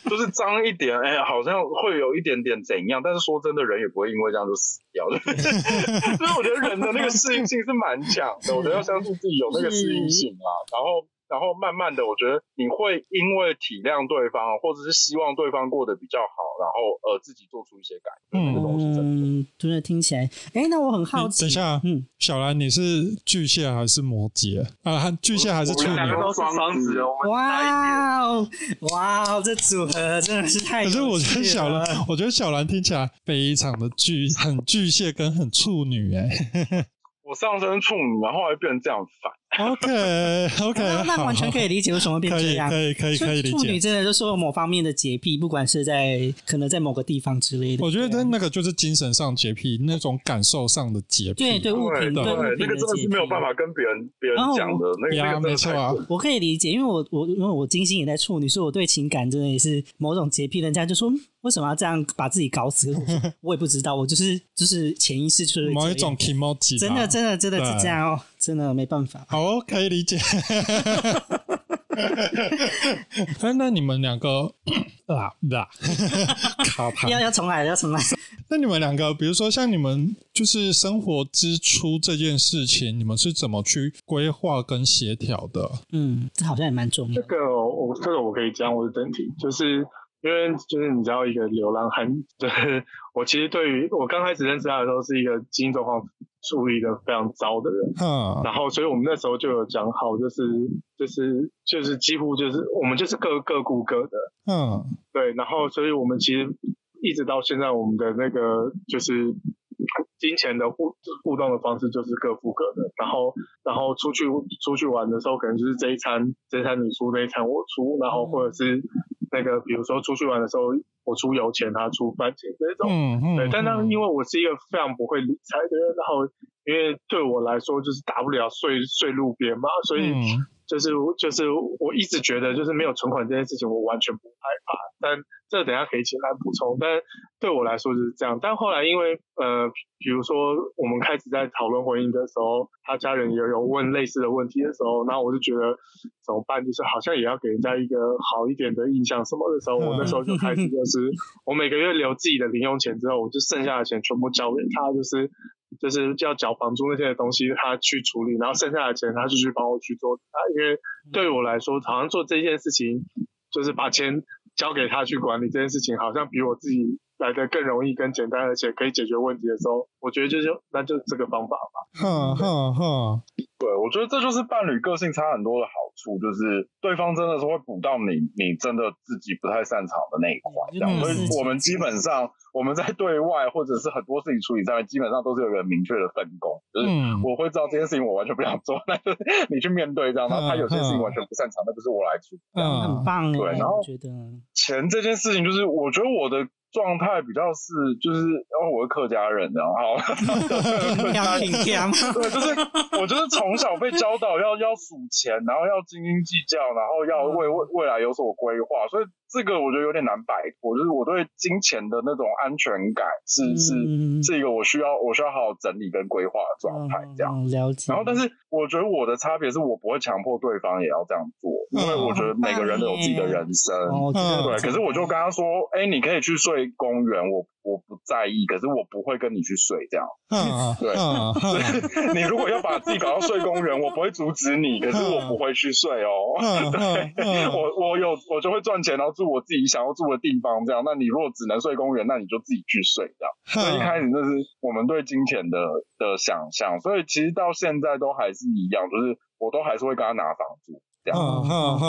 就是脏一点，哎，好像会有一点点怎样，但是说真的，人也不会因为这样就死掉的。所以我觉得人的那个适应性是蛮强的，我觉得要相信自己有那个适应性啊，然后。然后慢慢的，我觉得你会因为体谅对方，或者是希望对方过得比较好，然后呃自己做出一些改变。嗯，这个东西真的，真的听起来，哎，那我很好奇。等一下，嗯，小兰，你是巨蟹还是摩羯啊？巨蟹还是处女？两个都双子哦。哇哦，哇哦，这组合真的是太……可是我觉得小兰，我觉得小兰听起来非常的巨，很巨蟹跟很处女哎。我上升处女，然后还变成这样反。OK OK，那，那完全可以理解为什么会变这样。可以可以可以可以理解。处女真的就是有某方面的洁癖，不管是在可能在某个地方之类的。我觉得那个就是精神上洁癖，那种感受上的洁癖。对对，物品对，对，对，对那个真的是没有办法跟别人别人讲的。那个没错啊，我可以理解，因为我我因为我金星也在处女，所以我对情感真的也是某种洁癖。人家就说为什么要这样把自己搞死？我，也不知道，我就是就是潜意识就是某一种 emoji，真的真的真的是这样哦。真的没办法，好，可以理解。哎，那你们两个啊，啊，卡牌要要重来，要重来。那你们两个，比如说像你们就是生活支出这件事情，你们是怎么去规划跟协调的？嗯，这好像也蛮重要。这个我这个我可以讲我的整体，就是。因为就是你知道一个流浪汉，就是我其实对于我刚开始认识他的时候是一个经济状况处理的非常糟的人，嗯，然后所以我们那时候就有讲好，就是就是就是几乎就是我们就是各各顾各的，嗯，对，然后所以我们其实一直到现在我们的那个就是金钱的互互动的方式就是各付各的，然后然后出去出去玩的时候可能就是这一餐这一餐你出，那一餐我出，然后或者是。那个，比如说出去玩的时候，我出油钱，他出饭钱这种，嗯嗯，对。但那因为我是一个非常不会理财的人，然后因为对我来说就是打不了税税路边嘛，所以就是就是我一直觉得就是没有存款这件事情我完全不害怕，但。这等下可以请来补充，但对我来说就是这样。但后来因为呃，比如说我们开始在讨论婚姻的时候，他家人也有问类似的问题的时候，那我就觉得怎么办？就是好像也要给人家一个好一点的印象什么的时候，我那时候就开始就是我每个月留自己的零用钱之后，我就剩下的钱全部交给他，就是就是要缴房租那些东西他去处理，然后剩下的钱他就去帮我去做啊。因为对我来说，好像做这件事情就是把钱。交给他去管理这件事情，好像比我自己来的更容易、更简单，而且可以解决问题的时候，我觉得就是那就这个方法吧。哼哼哼，对，我觉得这就是伴侣个性差很多的好处，就是对方真的是会补到你，你真的自己不太擅长的那一块。这样，所以我们基本上我们在对外或者是很多事情处理上面，基本上都是有一个明确的分工。就是我会知道这件事情我完全不想做，但是你去面对这样，然后他有些事情完全不擅长，那就是我来处理。嗯，很棒。对，然后觉得钱这件事情，就是我觉得我的。状态比较是，就是因为我是客家人，然后 对，就是我就是从小被教导要要数钱，然后要斤斤计较，然后要为未未来有所规划，所以。这个我觉得有点难摆脱，就是我对金钱的那种安全感是是是一个我需要我需要好好整理跟规划的状态，这样了解。然后，但是我觉得我的差别是我不会强迫对方也要这样做，因为我觉得每个人都有自己的人生，对。可是我就跟他说，哎，你可以去睡公园，我。我不在意，可是我不会跟你去睡这样。对，你如果要把自己搞到睡公园，我不会阻止你，可是我不会去睡哦。对，我我有我就会赚钱，然后住我自己想要住的地方这样。那你如果只能睡公园，那你就自己去睡这样。所以一开始就是我们对金钱的的想象，所以其实到现在都还是一样，就是我都还是会跟他拿房租。这样，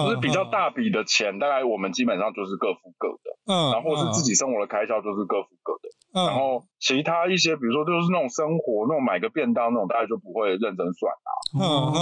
就是比较大笔的钱，大概我们基本上就是各付各的，嗯，然后是自己生活的开销就是各付各的，然后其他一些，比如说就是那种生活那种买个便当那种，大概就不会认真算啊。嗯嗯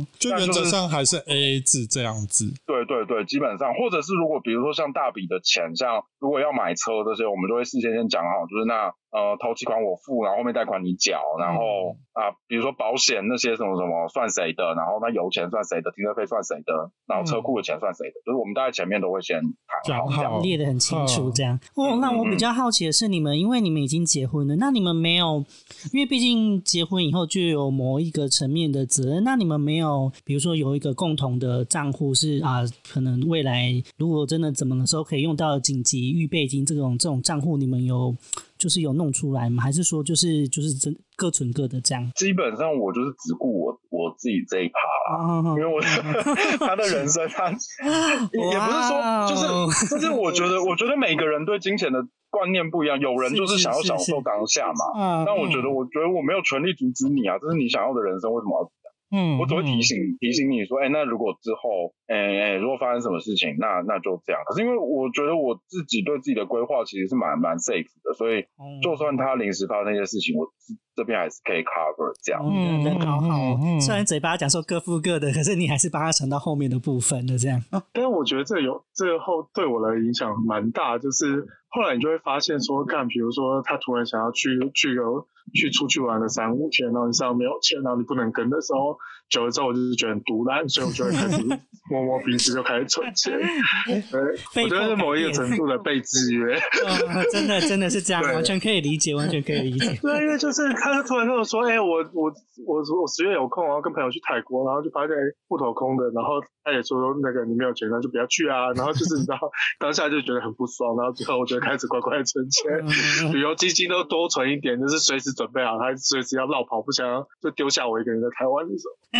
嗯，就原则上还是 A A 制这样子。对对对，基本上，或者是如果比如说像大笔的钱，像如果要买车这些，我们就会事先先讲好，就是那呃头期款我付，然后后面贷款你缴，然后啊、呃、比如说保险那些什么什么算谁的，然后那油钱算谁的，停车费算谁的，然后车库的钱算谁的，就是我们大概前面都会先谈好，这样列的很清楚这样。哦，那我比较好奇的是，你们因为你们已经结婚了，那你们没有，因为毕竟结婚以后就有某一个层面的。责任，那你们没有，比如说有一个共同的账户是啊，可能未来如果真的怎么的时候可以用到紧急预备金这种这种账户，你们有就是有弄出来吗？还是说就是就是真各存各的这样？基本上我就是只顾我我自己这一趴啦，因为我 他的人生他 也不是说就是就是我觉得我觉得每个人对金钱的观念不一样，有人就是想要享受当下嘛，但我觉得我觉得我没有权利阻止你啊，这是你想要的人生，为什么要？嗯，我只会提醒提醒你说，哎、欸，那如果之后，哎、欸、哎、欸，如果发生什么事情，那那就这样。可是因为我觉得我自己对自己的规划其实是蛮蛮 safe 的，所以就算他临时发生那些事情，我这边还是可以 cover 这样。嗯，人好好，虽然嘴巴讲说各付各的，可是你还是帮他存到后面的部分的这样。但是我觉得这有这个后对我的影响蛮大，就是后来你就会发现说，干，比如说他突然想要去去游。去出去玩了三五天，然后你身上没有钱，然后你不能跟的时候，久了之后我就是觉得很独烂，所以我就会开始摸摸鼻子就开始存钱。对，我觉得是某一个程度的被制约。哦、真的真的是这样，完全可以理解，完全可以理解。对，因为就是他突然跟我说，哎、欸，我我我我十月有空，然后跟朋友去泰国，然后就发现户头空的，然后他也说那个你没有钱，那就不要去啊。然后就是你知道当下就觉得很不爽，然后最后我就开始乖乖存钱，旅游基金都多存一点，就是随时。准备好，他随时要绕跑，不想要就丢下我一个人在台湾的时候。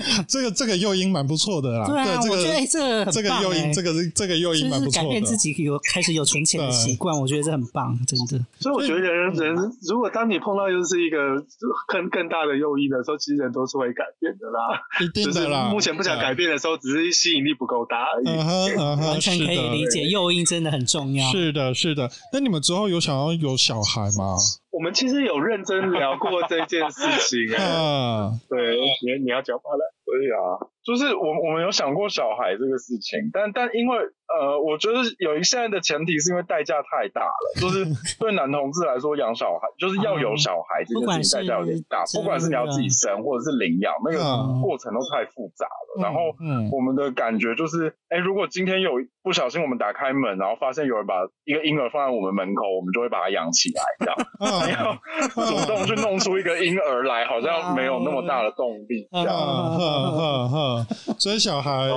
这个这个诱因蛮不错的啦，对啊，对这个、我觉得这个这个诱因，这个这个诱因蛮不错的。改变自己有开始有存钱的习惯，我觉得这很棒，真的。所以我觉得人人如果当你碰到又是一个更更大的诱因的时候，其实人都是会改变的啦。一定的啦。目前不想改变的时候，只是吸引力不够大而已。嗯哼嗯哼，完全可以理解，诱因真的很重要。是的，是的。那你们之后有想要有小孩吗？我们其实有认真聊过这件事情啊。对，你你要讲话了。可以啊，就是我我们有想过小孩这个事情，但但因为呃，我觉得有一现在的前提是因为代价太大了，就是 对男同志来说养小孩就是要有小孩这件事情代价有点大，不管是你要自己生或者是领养，那个过程都太复杂了。然后我们的感觉就是，哎，如果今天有不小心我们打开门，然后发现有人把一个婴儿放在我们门口，我们就会把它养起来，这样，你要主动去弄出一个婴儿来，好像没有那么大的动力，这样。呵呵，所以小孩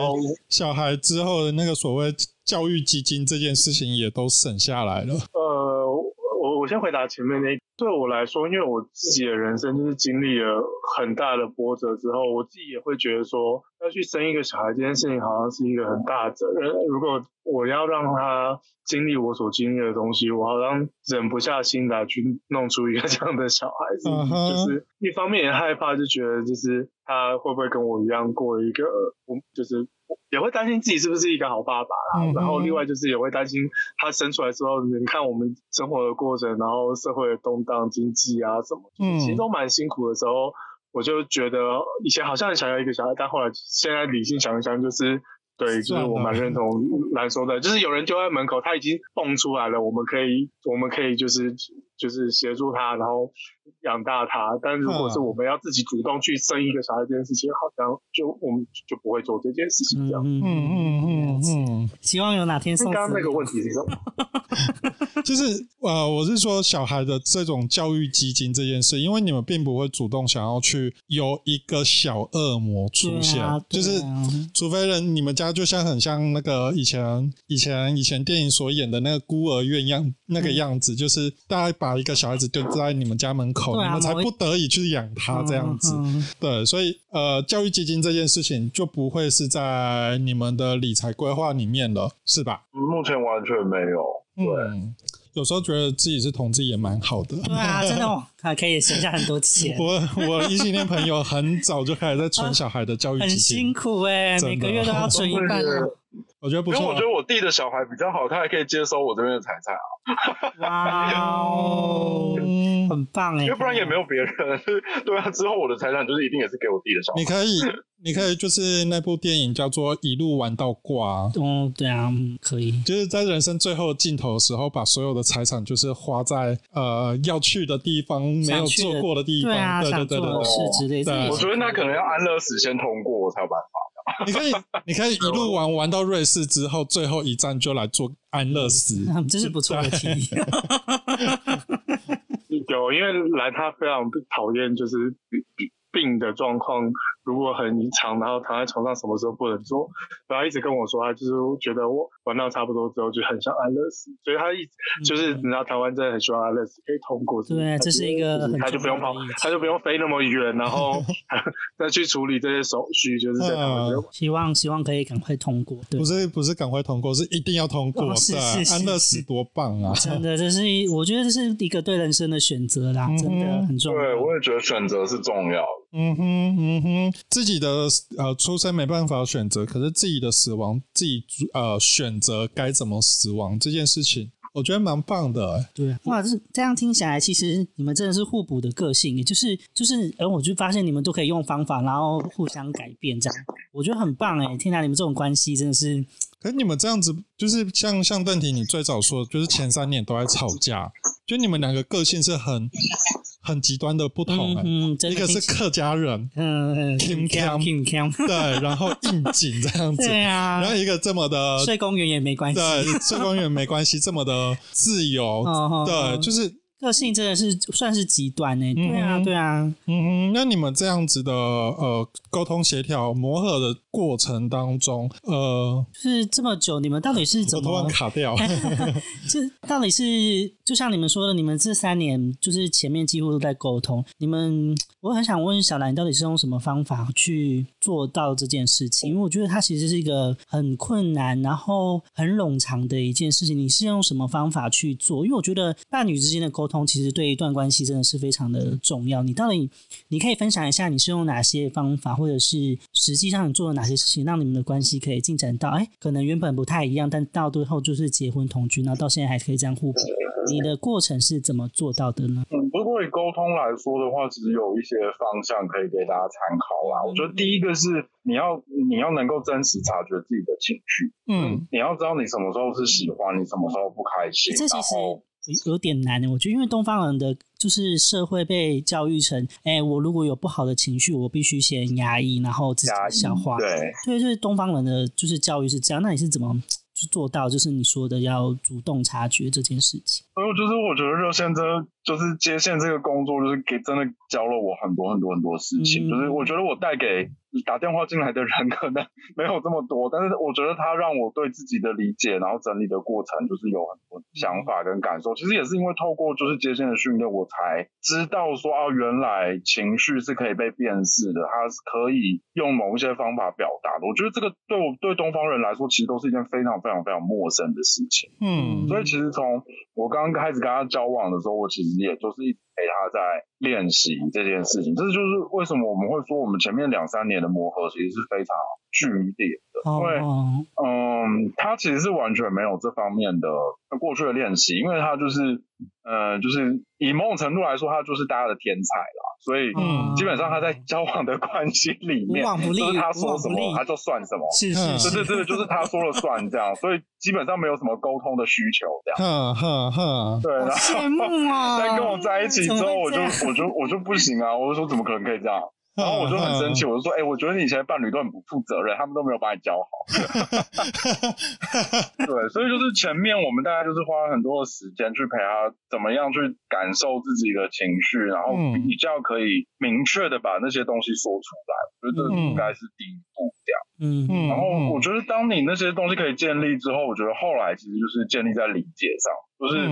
小孩之后的那个所谓教育基金这件事情也都省下来了。呃，我我先回答前面那，对我来说，因为我自己的人生就是经历了很大的波折之后，我自己也会觉得说，要去生一个小孩这件事情好像是一个很大的责任。如果我要让他经历我所经历的东西，我好像忍不下心来去弄出一个这样的小孩子，uh huh. 就是一方面也害怕，就觉得就是他会不会跟我一样过一个，就是也会担心自己是不是一个好爸爸啦。Uh. 然后另外就是也会担心他生出来之后，你看我们生活的过程，然后社会的动荡、经济啊什么，就是、其实都蛮辛苦的时候，我就觉得以前好像很想要一个小孩，但后来现在理性想一想，就是。对，就是我蛮认同来说的，就是有人就在门口，他已经蹦出来了，我们可以，我们可以就是就是协助他，然后养大他。但如果是我们要自己主动去生一个小孩这件事情，好像就我们就不会做这件事情这样。嗯嗯嗯嗯嗯。希望有哪天送。刚刚那个问题是什么？就是呃，我是说小孩的这种教育基金这件事，因为你们并不会主动想要去有一个小恶魔出现，啊啊、就是除非人你们家就像很像那个以前以前以前电影所演的那个孤儿院样那个样子，嗯、就是大家把一个小孩子丢在你们家门口，啊、你们才不得已去养他这样子。对，所以呃，教育基金这件事情就不会是在你们的理财规划里面了，是吧？目前完全没有。对、嗯，有时候觉得自己是同志也蛮好的。对啊，真的哦，还可以省下很多钱。我我异性恋朋友很早就开始在存小孩的教育基金，很辛苦哎、欸，每个月都要存一半。我觉得不错。因为我觉得我弟的小孩比较好，他还可以接收我这边的财产啊。哇哦，很棒哎！因为不然也没有别人。对啊，之后我的财产就是一定也是给我弟的小孩。你可以，你可以，就是那部电影叫做《一路玩到挂》。哦，对啊，可以。就是在人生最后尽头的时候，把所有的财产就是花在呃要去的地方，没有做过的地方。对啊，对对对对对。是之类的。我觉得那可能要安乐死先通过，我才有办法。你可以，你可以一路玩玩到瑞士之后，最后一站就来做安乐死，这是不错的提议。有，因为来他非常讨厌，就是病的状况。如果很异常，然后躺在床上，什么时候不能做？然后一直跟我说，他就是觉得我玩到差不多之后，就很想安乐死。所以他一直就是，你知道台湾真的很希望安乐死可以通过。对，这是一个，他就不用跑，他就不用飞那么远，然后 再去处理这些手续，就是这样。希望希望可以赶快通过。对，不是不是赶快通过，是一定要通过。是是是，安乐死多棒啊！真的，这是我觉得这是一个对人生的选择啦，真的很重要。对，我也觉得选择是重要。嗯哼嗯哼。自己的呃出生没办法选择，可是自己的死亡自己呃选择该怎么死亡这件事情，我觉得蛮棒的。对，哇，这这样听起来，其实你们真的是互补的个性，也就是就是，而我就发现你们都可以用方法，然后互相改变，这样我觉得很棒哎。天哪，你们这种关系真的是，可是你们这样子，就是像像邓婷，你最早说，就是前三年都在吵架，就你们两个个性是很。很极端的不同，嗯，一个是客家人，嗯，挺强，挺强，对，然后应景这样子，对啊，然后一个这么的睡公园也没关系，对，睡公园没关系，这么的自由，对，就是。个性真的是算是极端呢？对啊，对啊，嗯哼，那你们这样子的呃沟通协调磨合的过程当中，呃，是这么久，你们到底是怎么突然卡掉？这 到底是就像你们说的，你们这三年就是前面几乎都在沟通，你们我很想问小兰，你到底是用什么方法去做到这件事情？因为我觉得它其实是一个很困难，然后很冗长的一件事情。你是用什么方法去做？因为我觉得伴侣之间的沟通。其实对一段关系真的是非常的重要。你到底你可以分享一下，你是用哪些方法，或者是实际上你做了哪些事情，让你们的关系可以进展到哎，可能原本不太一样，但到最后就是结婚同居，然后到现在还可以这样互补。你的过程是怎么做到的呢？嗯，不过以沟通来说的话，其实有一些方向可以给大家参考啦。我觉得第一个是你要你要能够真实察觉自己的情绪，嗯，你要知道你什么时候是喜欢，你什么时候不开心，这其实。有点难，我觉得，因为东方人的就是社会被教育成，哎，我如果有不好的情绪，我必须先压抑，然后自己消化。对，所以就是东方人的就是教育是这样。那你是怎么就做到，就是你说的要主动察觉这件事情？还有就是，我觉得热线这。就是接线这个工作，就是给真的教了我很多很多很多事情。嗯、就是我觉得我带给打电话进来的人可能没有这么多，但是我觉得他让我对自己的理解，然后整理的过程，就是有很多想法跟感受。嗯、其实也是因为透过就是接线的训练，我才知道说啊，原来情绪是可以被辨识的，它是可以用某一些方法表达的。我觉得这个对我对东方人来说，其实都是一件非常非常非常陌生的事情。嗯，所以其实从我刚刚开始跟他交往的时候，我其实。也就是一陪他在练习这件事情，这就是为什么我们会说我们前面两三年的磨合其实是非常剧烈的，因为嗯，他其实是完全没有这方面的过去的练习，因为他就是呃，就是以某种程度来说，他就是大家的天才啦。所以，基本上他在交往的关系里面，就是他说什么他就算什么，是是，对对对，就是他说了算这样。所以基本上没有什么沟通的需求这样。哼哼哼，对。然后 在跟我在一起之后，我就我就我就不行啊！我就说怎么可能可以这样？然后我就很生气，我就说，哎，我觉得你以前的伴侣都很不负责任，他们都没有把你教好。对，所以就是前面我们大概就是花了很多的时间去陪他，怎么样去感受自己的情绪，然后比较可以明确的把那些东西说出来。我觉得这应该是第一步，这样。嗯嗯。然后我觉得当你那些东西可以建立之后，我觉得后来其实就是建立在理解上，就是。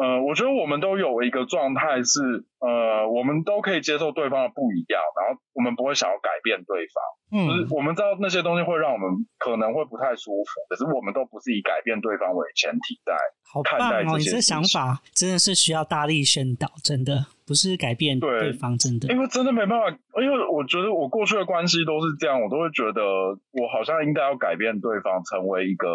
呃，我觉得我们都有一个状态是，呃，我们都可以接受对方的不一样，然后我们不会想要改变对方。嗯，就是我们知道那些东西会让我们可能会不太舒服，可是我们都不是以改变对方为前提在看待这些。好棒哦，你这想法真的是需要大力宣导，真的。不是改变对方，真的，因为真的没办法，因为我觉得我过去的关系都是这样，我都会觉得我好像应该要改变对方，成为一个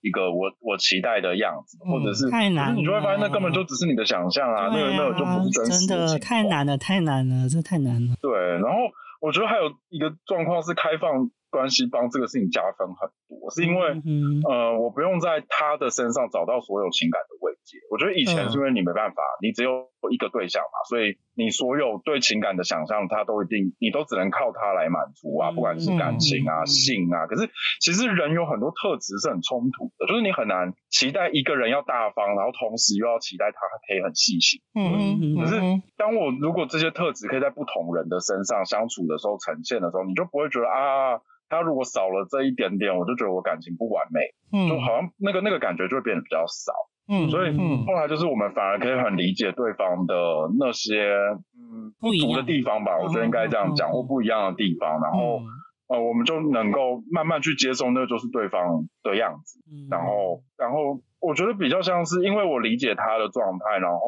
一个我我期待的样子，或者是太难，你就会发现那根本就只是你的想象啊，啊那个那个就不是真实的，真的太难了，太难了，这太难了。对，然后我觉得还有一个状况是开放。关系帮这个事情加分很多，是因为，嗯、呃，我不用在他的身上找到所有情感的慰藉。我觉得以前是因为你没办法，嗯、你只有一个对象嘛，所以你所有对情感的想象，他都一定，你都只能靠他来满足啊，不管是感情啊、嗯、性啊。可是其实人有很多特质是很冲突的，就是你很难期待一个人要大方，然后同时又要期待他可以很细心。嗯，可是当我如果这些特质可以在不同人的身上相处的时候呈现的时候，你就不会觉得啊。他如果少了这一点点，我就觉得我感情不完美，嗯，就好像那个那个感觉就会变得比较少，嗯，所以后来就是我们反而可以很理解对方的那些嗯不足的地方吧，我觉得应该这样讲，或不一样的地方，然后呃我们就能够慢慢去接受那就是对方的样子，然后然后。我觉得比较像是，因为我理解他的状态，然后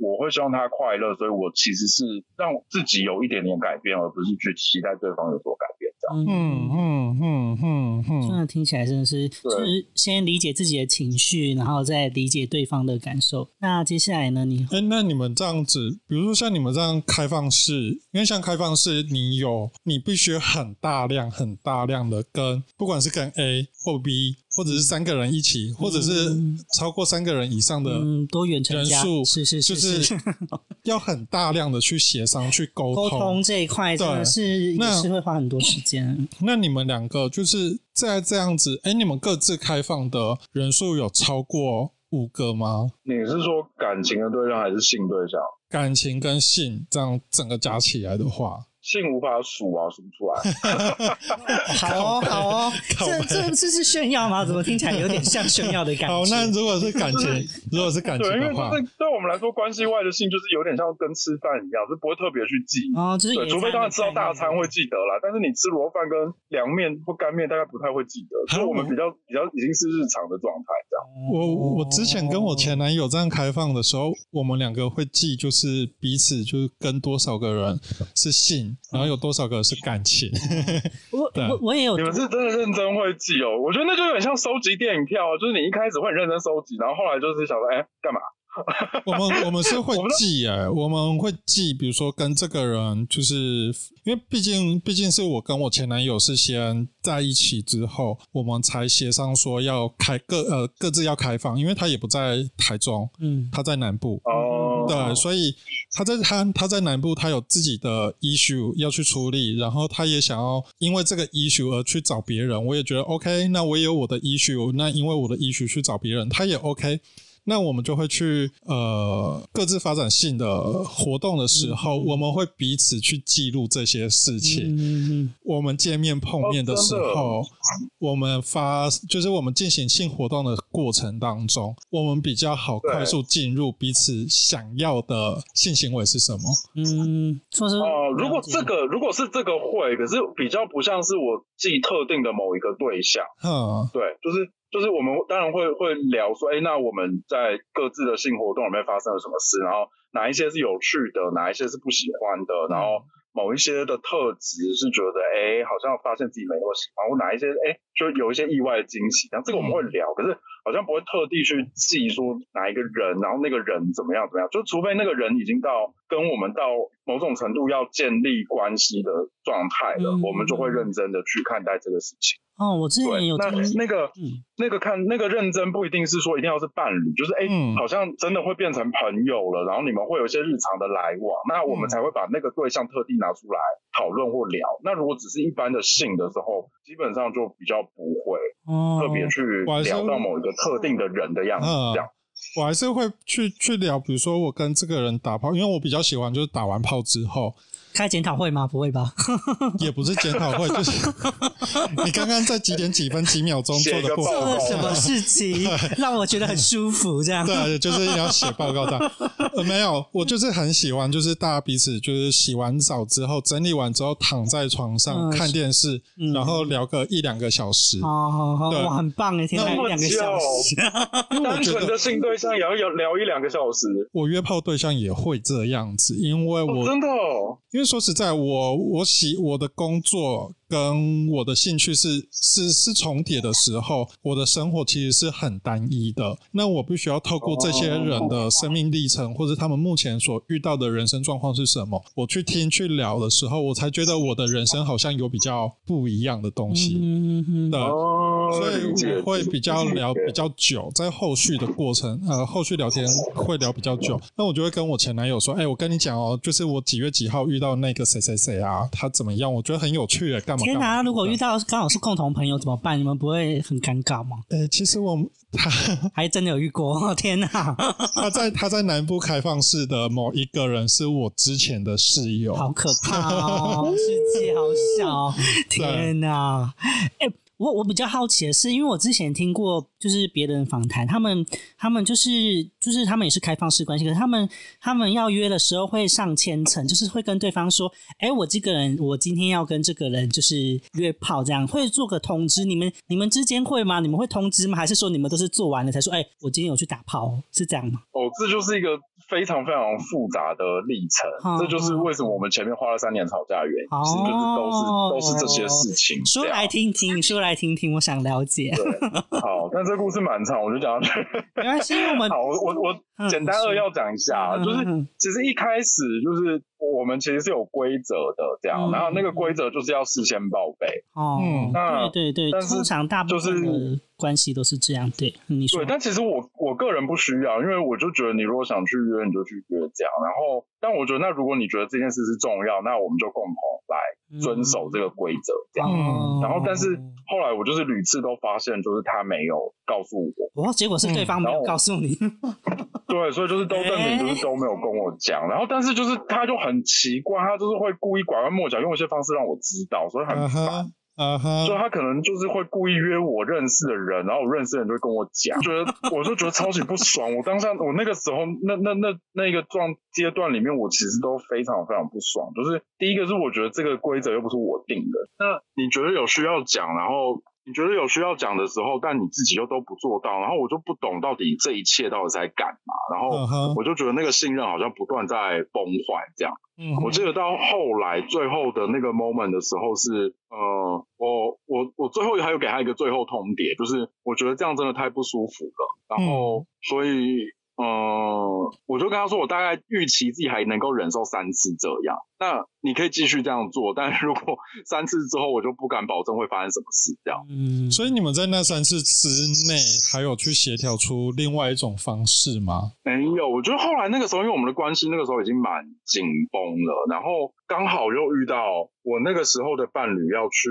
我会希望他快乐，所以我其实是让自己有一点点改变，而不是去期待对方有所改嗯嗯嗯嗯嗯，真的听起来真的是，就是先理解自己的情绪，然后再理解对方的感受。那接下来呢？你哎，那你们这样子，比如说像你们这样开放式，因为像开放式，你有你必须很大量、很大量的跟，不管是跟 A 或 B。或者是三个人一起，或者是超过三个人以上的嗯多元人数，是是是，就是 要很大量的去协商、去沟通。沟通这一块真的是也是会花很多时间。那你们两个就是在这样子，哎，你们各自开放的人数有超过五个吗？你是说感情的对象还是性对象？感情跟性这样整个加起来的话。性无法数啊，数不出来。好哦，好哦，这这这是炫耀吗？怎么听起来有点像炫耀的感觉？好，那如果是感情，如果是感情的话，对，因为对我们来说，关系外的性就是有点像跟吃饭一样，就不会特别去记。哦，就是对，除非当然吃到大餐会记得啦，但是你吃螺饭跟凉面或干面，大概不太会记得。所以我们比较比较已经是日常的状态这样。我我之前跟我前男友这样开放的时候，我们两个会记，就是彼此就是跟多少个人是性。然后有多少个是感情？我我我也有。你们是真的认真会记哦，我觉得那就有点像收集电影票，就是你一开始会很认真收集，然后后来就是想说，哎，干嘛？我们我们是会记哎，我们会记，比如说跟这个人，就是因为毕竟毕竟是我跟我前男友是先在一起之后，我们才协商说要开各呃各自要开放，因为他也不在台中，嗯，他在南部哦，对，所以他在他他在南部，他有自己的 issue 要去处理，然后他也想要因为这个 issue 而去找别人，我也觉得 OK，那我也有我的 issue，那因为我的 issue 去找别人，他也 OK。那我们就会去呃各自发展性的活动的时候，嗯、我们会彼此去记录这些事情。嗯、我们见面碰面的时候，哦、我们发就是我们进行性活动的过程当中，我们比较好快速进入彼此想要的性行为是什么。嗯，说是哦，如果这个如果是这个会，可是比较不像是我记特定的某一个对象。嗯，对，就是。就是我们当然会会聊说，哎，那我们在各自的性活动里面发生了什么事，然后哪一些是有趣的，哪一些是不喜欢的，然后某一些的特质是觉得，哎，好像发现自己没那么喜欢，或哪一些，哎，就有一些意外的惊喜，像这个我们会聊，可是好像不会特地去记说哪一个人，然后那个人怎么样怎么样，就除非那个人已经到跟我们到某种程度要建立关系的状态了，我们就会认真的去看待这个事情。哦，我之前也有听那那个、嗯、那个看那个认真不一定是说一定要是伴侣，就是哎，嗯、好像真的会变成朋友了，然后你们会有一些日常的来往，那我们才会把那个对象特地拿出来讨论或聊。嗯、那如果只是一般的性的时候，基本上就比较不会特别去聊到某一个特定的人的样子这样。我还是会去去聊，比如说我跟这个人打炮，因为我比较喜欢就是打完炮之后。开检讨会吗？不会吧？也不是检讨会，就是 你刚刚在几点几分几秒钟做的过做了什么事情，让我觉得很舒服？这样对，就是要写报告这样。呃，没有，我就是很喜欢，就是大家彼此就是洗完澡之后整理完之后躺在床上看电视，嗯、然后聊个一两个小时。好好好，哇，很棒哎，天哪，一两个小时，单纯的性对象也要聊一两个小时。我约炮对象也会这样子，因为我、哦、真的、哦，因为说实在，我我喜我的工作跟我的兴趣是是是重叠的时候，我的生活其实是很单一的。那我必须要透过这些人的生命历程，或者他们目前所遇到的人生状况是什么，我去听去聊的时候，我才觉得我的人生好像有比较不一样的东西。嗯对，所以我会比较聊比较久，在后续的过程，呃，后续聊天会聊比较久。那我就会跟我前男友说：“哎，我跟你讲哦，就是我几月几号遇到那个谁谁谁啊，他怎么样？我觉得很有趣，干嘛？”天哪！如果遇到刚好是共同朋友怎么办？你们不会很尴尬吗？呃，其实我他 还真的有遇过。天哪！他在他在南部开放式的某一个人是我之前的室友，好可怕哦！世界好小，天哪！哎。我我比较好奇的是，因为我之前听过，就是别人访谈，他们他们就是就是他们也是开放式关系，可是他们他们要约的时候会上千层，就是会跟对方说，哎，我这个人我今天要跟这个人就是约炮，这样会做个通知。你们你们之间会吗？你们会通知吗？还是说你们都是做完了才说，哎，我今天有去打炮，是这样吗？哦，这就是一个。非常非常复杂的历程，哦、这就是为什么我们前面花了三年吵架的原因，哦、其实就是都是都是这些事情。说来听听，说来听听，我想了解。好，但这故事蛮长，我就讲下去。没关系，我们 好，我我我简单扼要讲一下，嗯、就是其实一开始就是。我们其实是有规则的，这样，嗯、然后那个规则就是要事先报备。哦，嗯，那对对对，但是通常大部分的关系都是这样。对，你说。对，但其实我我个人不需要，因为我就觉得你如果想去约，你就去约这样。然后，但我觉得那如果你觉得这件事是重要，那我们就共同来遵守这个规则这样。嗯、然后，但是后来我就是屡次都发现，就是他没有告诉我。哦，结果是对方没有告诉你。嗯 对，所以就是都证明就是都没有跟我讲，欸、然后但是就是他就很奇怪，他就是会故意拐弯抹角，用一些方式让我知道，所以很烦。嗯啊哈！就他可能就是会故意约我认识的人，然后我认识的人就会跟我讲，觉得我就觉得超级不爽。我当下我那个时候那那那那个状阶段里面，我其实都非常非常不爽。就是第一个是我觉得这个规则又不是我定的，那你觉得有需要讲，然后。你觉得有需要讲的时候，但你自己又都不做到，然后我就不懂到底这一切到底在干嘛，然后我就觉得那个信任好像不断在崩坏这样。嗯哼，我记得到后来最后的那个 moment 的时候是，呃，我我我最后还有给他一个最后通牒，就是我觉得这样真的太不舒服了，然后所以。嗯，我就跟他说，我大概预期自己还能够忍受三次这样。那你可以继续这样做，但如果三次之后，我就不敢保证会发生什么事这样。嗯，所以你们在那三次之内还有去协调出另外一种方式吗？没有，我觉得后来那个时候，因为我们的关系那个时候已经蛮紧绷了，然后刚好又遇到。我那个时候的伴侣要去，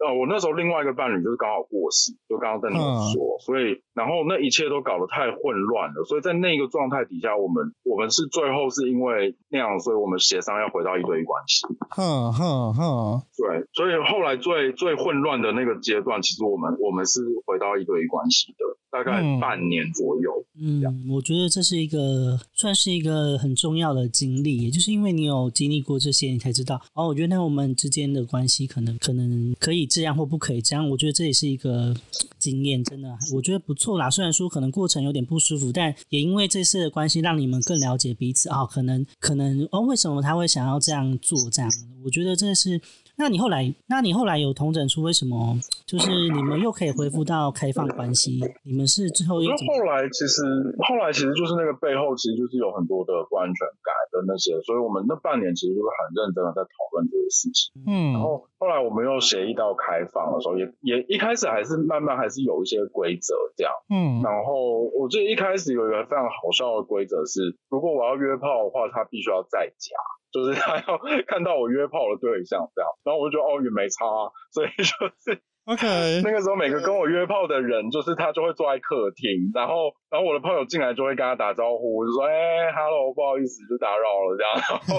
呃，我那时候另外一个伴侣就是刚好过世，就刚刚跟你们说，嗯、所以然后那一切都搞得太混乱了，所以在那个状态底下，我们我们是最后是因为那样，所以我们协商要回到一对一关系。哼哼哼，对，所以后来最最混乱的那个阶段，其实我们我们是回到一对一关系的。大概半年左右。嗯，嗯，我觉得这是一个算是一个很重要的经历，也就是因为你有经历过这些，你才知道哦。我觉得那我们之间的关系可能可能可以这样或不可以这样。我觉得这也是一个经验，真的我觉得不错啦。虽然说可能过程有点不舒服，但也因为这次的关系，让你们更了解彼此啊、哦。可能可能哦，为什么他会想要这样做？这样，我觉得这是。那你后来，那你后来有同诊出为什么，就是你们又可以恢复到开放关系？你们是最后一？那后来其实，后来其实就是那个背后，其实就是有很多的不安全感的那些，所以我们那半年其实就是很认真的在讨论这些事情。嗯，然后后来我们又协议到开放的时候，也也一开始还是慢慢还是有一些规则这样。嗯，然后我记得一开始有一个非常好笑的规则是，如果我要约炮的话，他必须要在家。就是他要 看到我约炮的对象这样，然后我就觉得哦也没差啊，所以就是 OK，那个时候每个跟我约炮的人，就是他就会坐在客厅，然后然后我的朋友进来就会跟他打招呼，我就说哎，Hello，不好意思，就打扰了这样，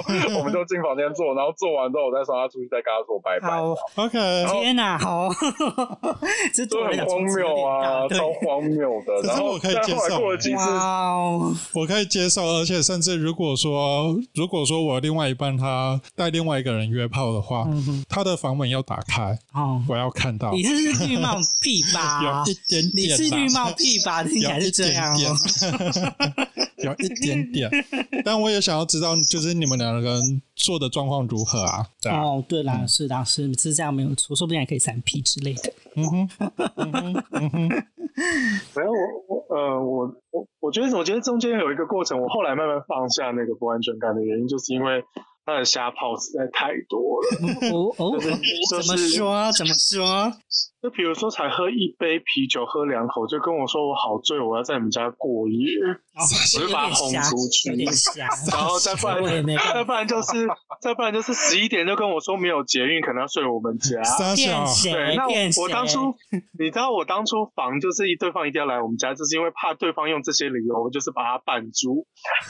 然后我们就进房间坐，然后做完之后我再送他出去，再跟他说拜拜。好，OK，天哪，好，这都很荒谬啊，超荒谬的。然后我可以接受，哇，我可以接受，而且甚至如果说如果说我另外一半他带另外一个人约炮的话，他的房门要打开，我要看到。你是绿帽 屁吧？有一点点，你是绿帽屁吧？听起来是这样，有一点点。但我也想要知道，就是你们两个人做的状况如何啊？哦，对啦，是的，是是这样，没有错，说不定还可以三 P 之类的。嗯哼，嗯哼，嗯哼。没有我我呃我我我觉得我觉得中间有一个过程，我后来慢慢放下那个不安全感的原因，就是因为。他的虾炮实在太多了，哦哦，怎么说？怎么说？就比如说，才喝一杯啤酒，喝两口就跟我说我好醉，我要在你们家过夜，哦、我就把他轰出去，然后再不然，再不然就是，再不然就是十一点就跟我说没有捷运，可能要睡我们家。对，那我我当初，你知道我当初防就是对方一定要来我们家，就是因为怕对方用这些理由，我就是把他绊住。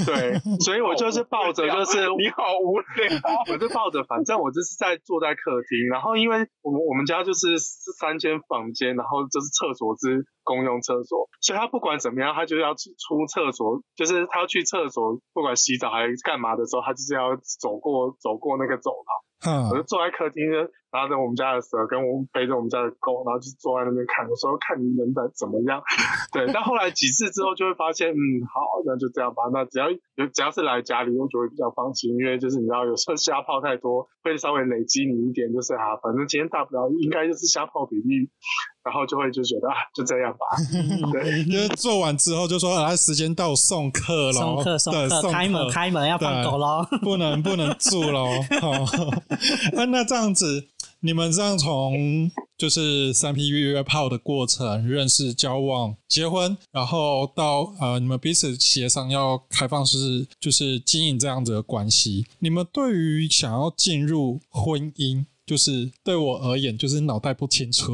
对，所以我就是抱着，就是你好无聊，我就抱着，反正我就是在坐在客厅，然后因为我们我们家就是三。间房间，然后就是厕所是公用厕所，所以他不管怎么样，他就要出厕所，就是他要去厕所，不管洗澡还是干嘛的时候，他就是要走过走过那个走廊。嗯，我就坐在客厅，拿着我们家的蛇，跟我背着我们家的狗，然后就坐在那边看。我说看你人的怎么样，对。但后来几次之后，就会发现，嗯，好，那就这样吧。那只要有只要是来家里，我就会比较放心，因为就是你知道，有时候虾泡太多，会稍微累积你一点，就是啊，反正今天大不了应该就是虾泡比例。然后就会就觉得啊，就这样吧。对，因为做完之后就说啊，时间到送客了，送客送客，开门开门要放狗喽，不能不能住喽。啊，那这样子，你们这样从就是三 P 约炮的过程，认识、交往、结婚，然后到呃，你们彼此协商要开放式，就是经营这样子的关系。你们对于想要进入婚姻？就是对我而言，就是脑袋不清楚，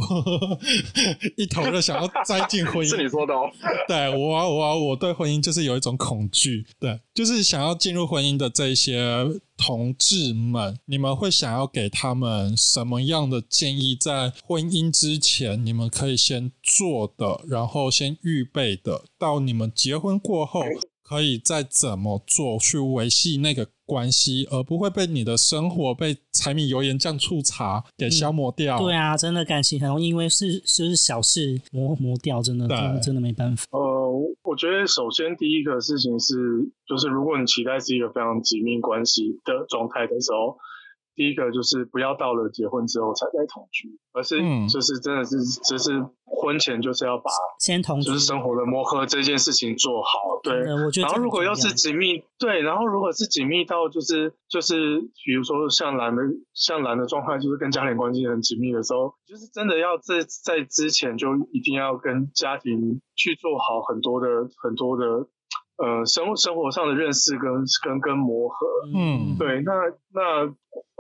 一头热想要栽进婚姻。是你说的哦。对，我我我对婚姻就是有一种恐惧。对，就是想要进入婚姻的这一些同志们，你们会想要给他们什么样的建议？在婚姻之前，你们可以先做的，然后先预备的，到你们结婚过后。可以再怎么做去维系那个关系，而不会被你的生活被柴米油盐酱醋茶给消磨掉。嗯、对啊，真的感情很容易因为是就是小事磨磨掉，真的真的真的没办法。呃，我觉得首先第一个事情是，就是如果你期待是一个非常紧密关系的状态的时候。第一个就是不要到了结婚之后才在同居，而是就是真的是就是婚前就是要把先同居，就是生活的磨合这件事情做好。对，然后如果要是紧密，对，然后如果是紧密到就是就是比如说像蓝的像蓝的状态，就是跟家庭关系很紧密的时候，就是真的要在在之前就一定要跟家庭去做好很多的很多的。呃，生生活上的认识跟跟跟磨合，嗯，对，那那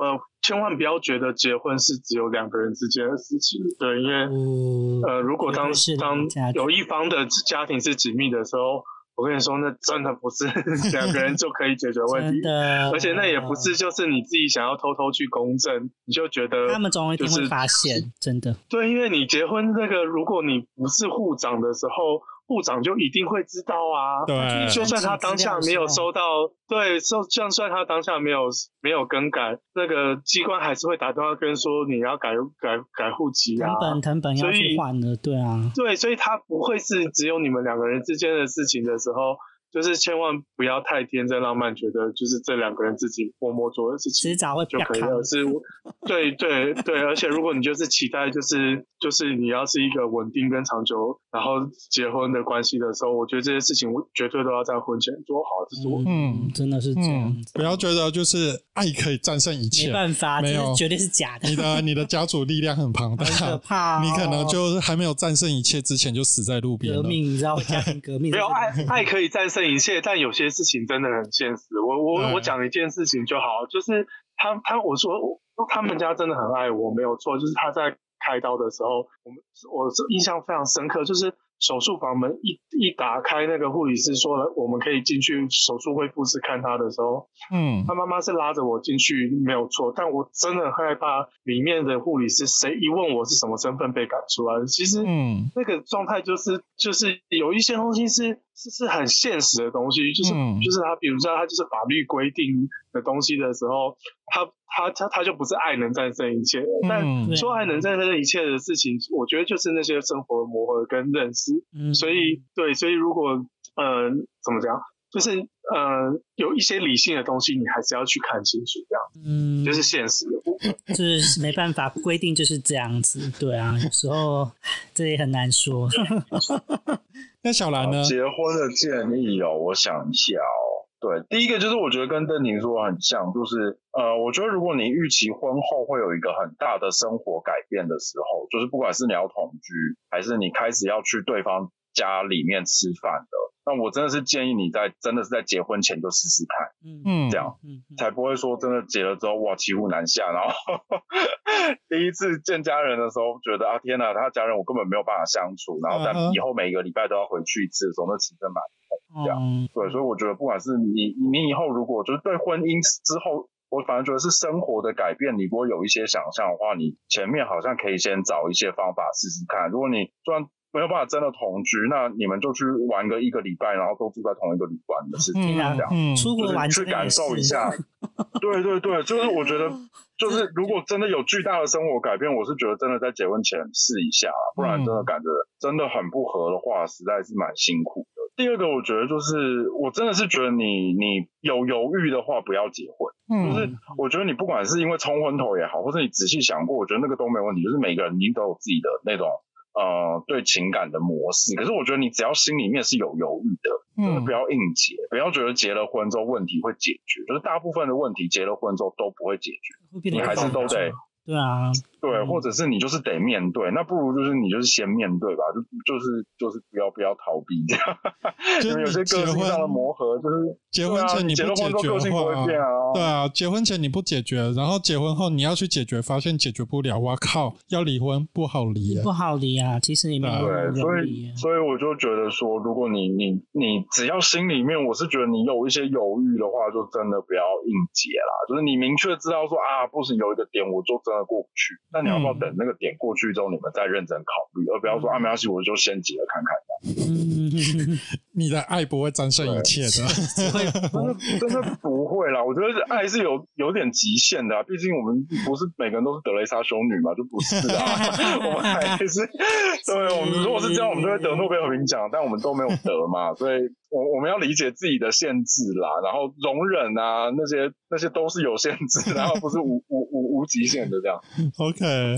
呃，千万不要觉得结婚是只有两个人之间的事情，对，因为、嗯、呃，如果当当有一方的家庭是紧密的时候，我跟你说，那真的不是 两个人就可以解决问题，的。而且那也不是就是你自己想要偷偷去公证，你就觉得他们总有一天会发现，真的，对，因为你结婚这个，如果你不是户长的时候。部长就一定会知道啊，对，就算他当下没有收到，对，就就算他当下没有没有更改，那个机关还是会打电话跟说你要改改改户籍啊，藤本藤本要去换的，对啊，对，所以他不会是只有你们两个人之间的事情的时候。就是千万不要太天真浪漫，觉得就是这两个人自己默默做的事情，迟早会就可以了。是，对对对，而且如果你就是期待，就是就是你要是一个稳定跟长久，然后结婚的关系的时候，我觉得这些事情我绝对都要在婚前做好。这是我嗯，真的是这样，嗯。不要觉得就是爱可以战胜一切，没办法，没有，绝对是假的。你的你的家族力量很庞大，很可怕，哦。你可能就还没有战胜一切之前就死在路边了。革命，你知道家庭革命。没有爱，爱可以战胜一切，但有些事情真的很现实。我我我讲一件事情就好，就是他他我说他们家真的很爱我，没有错，就是他在开刀的时候，我们我印象非常深刻，就是。手术房门一一打开，那个护理师说了，我们可以进去手术恢复室看他的时候，嗯，他妈妈是拉着我进去，没有错，但我真的害怕里面的护理师谁一问我是什么身份被赶出来。其实，嗯，那个状态就是就是有一些东西是是是很现实的东西，就是、嗯、就是他，比如说他就是法律规定的东西的时候，他。他他他就不是爱能战胜一切，但说爱能战胜一切的事情，我觉得就是那些生活的磨合跟认识。嗯，所以对，所以如果呃怎么讲，就是呃有一些理性的东西，你还是要去看清楚，这样，嗯，就是现实的部分，就是没办法规定就是这样子，对啊，有时候这也很难说。那小兰呢？结婚的建议哦，我想一下哦。对，第一个就是我觉得跟邓婷说的很像，就是呃，我觉得如果你预期婚后会有一个很大的生活改变的时候，就是不管是你要同居，还是你开始要去对方家里面吃饭的，那我真的是建议你在真的是在结婚前就试试看，嗯，这样，嗯，才不会说真的结了之后哇骑虎难下，然后 第一次见家人的时候觉得啊天哪，他家人我根本没有办法相处，然后但以后每一个礼拜都要回去一次的时候，那气氛蛮。这样，对，所以我觉得不管是你，你以后如果就是对婚姻之后，我反而觉得是生活的改变，你如果有一些想象的话，你前面好像可以先找一些方法试试看。如果你虽然没有办法真的同居，那你们就去玩个一个礼拜，然后都住在同一个旅馆的事情，这样，嗯，出国玩去感受一下。对对对，就是我觉得，就是如果真的有巨大的生活改变，我是觉得真的在结婚前试一下，不然真的感觉真的很不合的话，实在是蛮辛苦的。第二个，我觉得就是，我真的是觉得你你有犹豫的话，不要结婚。嗯，就是我觉得你不管是因为冲昏头也好，或者你仔细想过，我觉得那个都没问题。就是每个人一定都有自己的那种呃对情感的模式。可是我觉得你只要心里面是有犹豫的，真的不要硬结，不要觉得结了婚之后问题会解决。就是大部分的问题结了婚之后都不会解决，你还是都得。对啊，对，或者是你就是得面对，那不如就是你就是先面对吧，就就是就是不要不要逃避这样。因为有些个性上的磨合，就是结婚前你不解决的话，对啊，结婚前你不解决，然后结婚后你要去解决，发现解决不了，哇靠，要离婚不好离，不好离啊。其实你们对，所以所以我就觉得说，如果你你你只要心里面，我是觉得你有一些犹豫的话，就真的不要硬结啦。就是你明确知道说啊，不行，有一个点我就。真的过不去，那你要不要等那个点过去之后，你们再认真考虑，嗯、而不要说啊，没关系，我就先结了看看。嗯，你的爱不会战胜一切 的，真的不会啦。我觉得爱是有有点极限的，啊，毕竟我们不是每个人都是德蕾莎修女嘛，就不是啊。我们还是对，我们如果是这样，我们就会得诺贝尔和平奖，但我们都没有得嘛，所以。我我们要理解自己的限制啦，然后容忍啊，那些那些都是有限制，然后不是无无无无极限的这样。OK，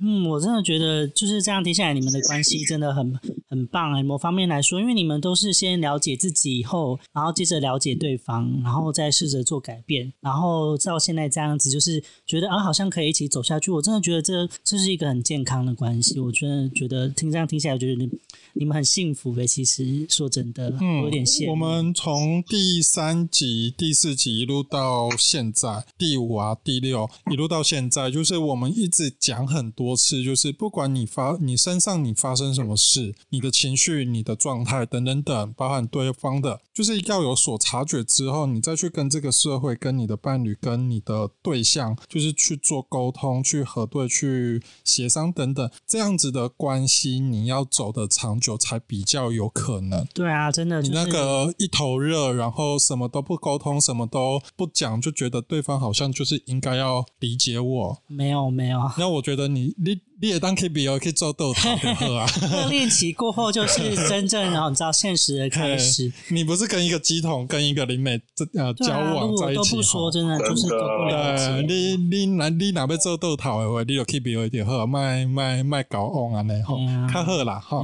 嗯，我真的觉得就是这样听下来，你们的关系真的很很棒哎。某方面来说，因为你们都是先了解自己以后，然后接着了解对方，然后再试着做改变，然后到现在这样子，就是觉得啊，好像可以一起走下去。我真的觉得这这是一个很健康的关系。我真的觉得听这样听下来，我觉得你你们很幸福呗。其实说真的。嗯，我们从第三集、第四集一路到现在，第五啊、第六一路到现在，就是我们一直讲很多次，就是不管你发你身上你发生什么事，你的情绪、你的状态等等等，包含对方的，就是要有所察觉之后，你再去跟这个社会、跟你的伴侣、跟你的对象，就是去做沟通、去核对、去协商等等，这样子的关系，你要走的长久才比较有可能。对啊，真的。你那个一头热，然后什么都不沟通，什么都不讲，就觉得对方好像就是应该要理解我。没有，没有。那我觉得你你。你也当 K B O 可以做豆桃的喝啊！热恋期过后就是真正，然后你知道现实的开始。你不是跟一个鸡桶跟一个灵媒这呃交往在一起？都不说真的，就是都不了解。你你哪你哪边做豆桃的话，你就 K B O 一点喝，卖卖卖搞 on 啊那吼，他喝啦哈。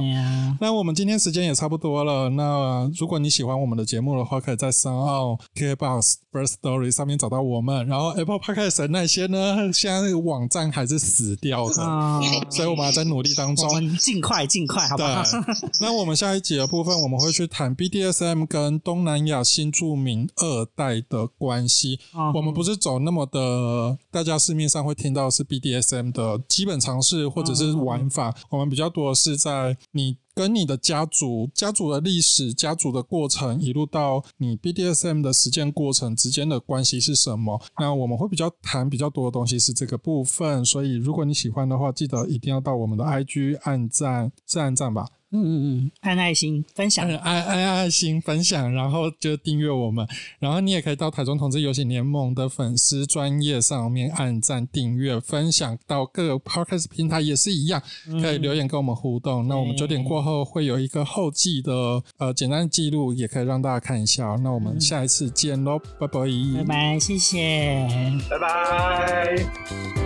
那我们今天时间也差不多了。那如果你喜欢我们的节目的话，可以在 SoundOn KKBOX Firstory 上面找到我们。然后 Apple Podcast 那些呢，现在那个网站还是死掉的。所以我们还在努力当中，尽快尽快，好不好？那我们下一集的部分，我们会去谈 BDSM 跟东南亚新住民二代的关系。我们不是走那么的，大家市面上会听到是 BDSM 的基本常识或者是玩法，我们比较多的是在你。跟你的家族、家族的历史、家族的过程，一路到你 BDSM 的实践过程之间的关系是什么？那我们会比较谈比较多的东西是这个部分，所以如果你喜欢的话，记得一定要到我们的 IG 按赞，是按赞吧。嗯嗯嗯，按爱心分享，按按按爱心分享，然后就订阅我们，然后你也可以到台中同志游行联盟的粉丝专页上面按赞、订阅、分享到各个 Podcast 平台也是一样，可以留言跟我们互动。嗯、那我们九点过后会有一个后记的呃简单的记录，也可以让大家看一下。那我们下一次见喽，拜拜，拜拜，谢谢，拜拜。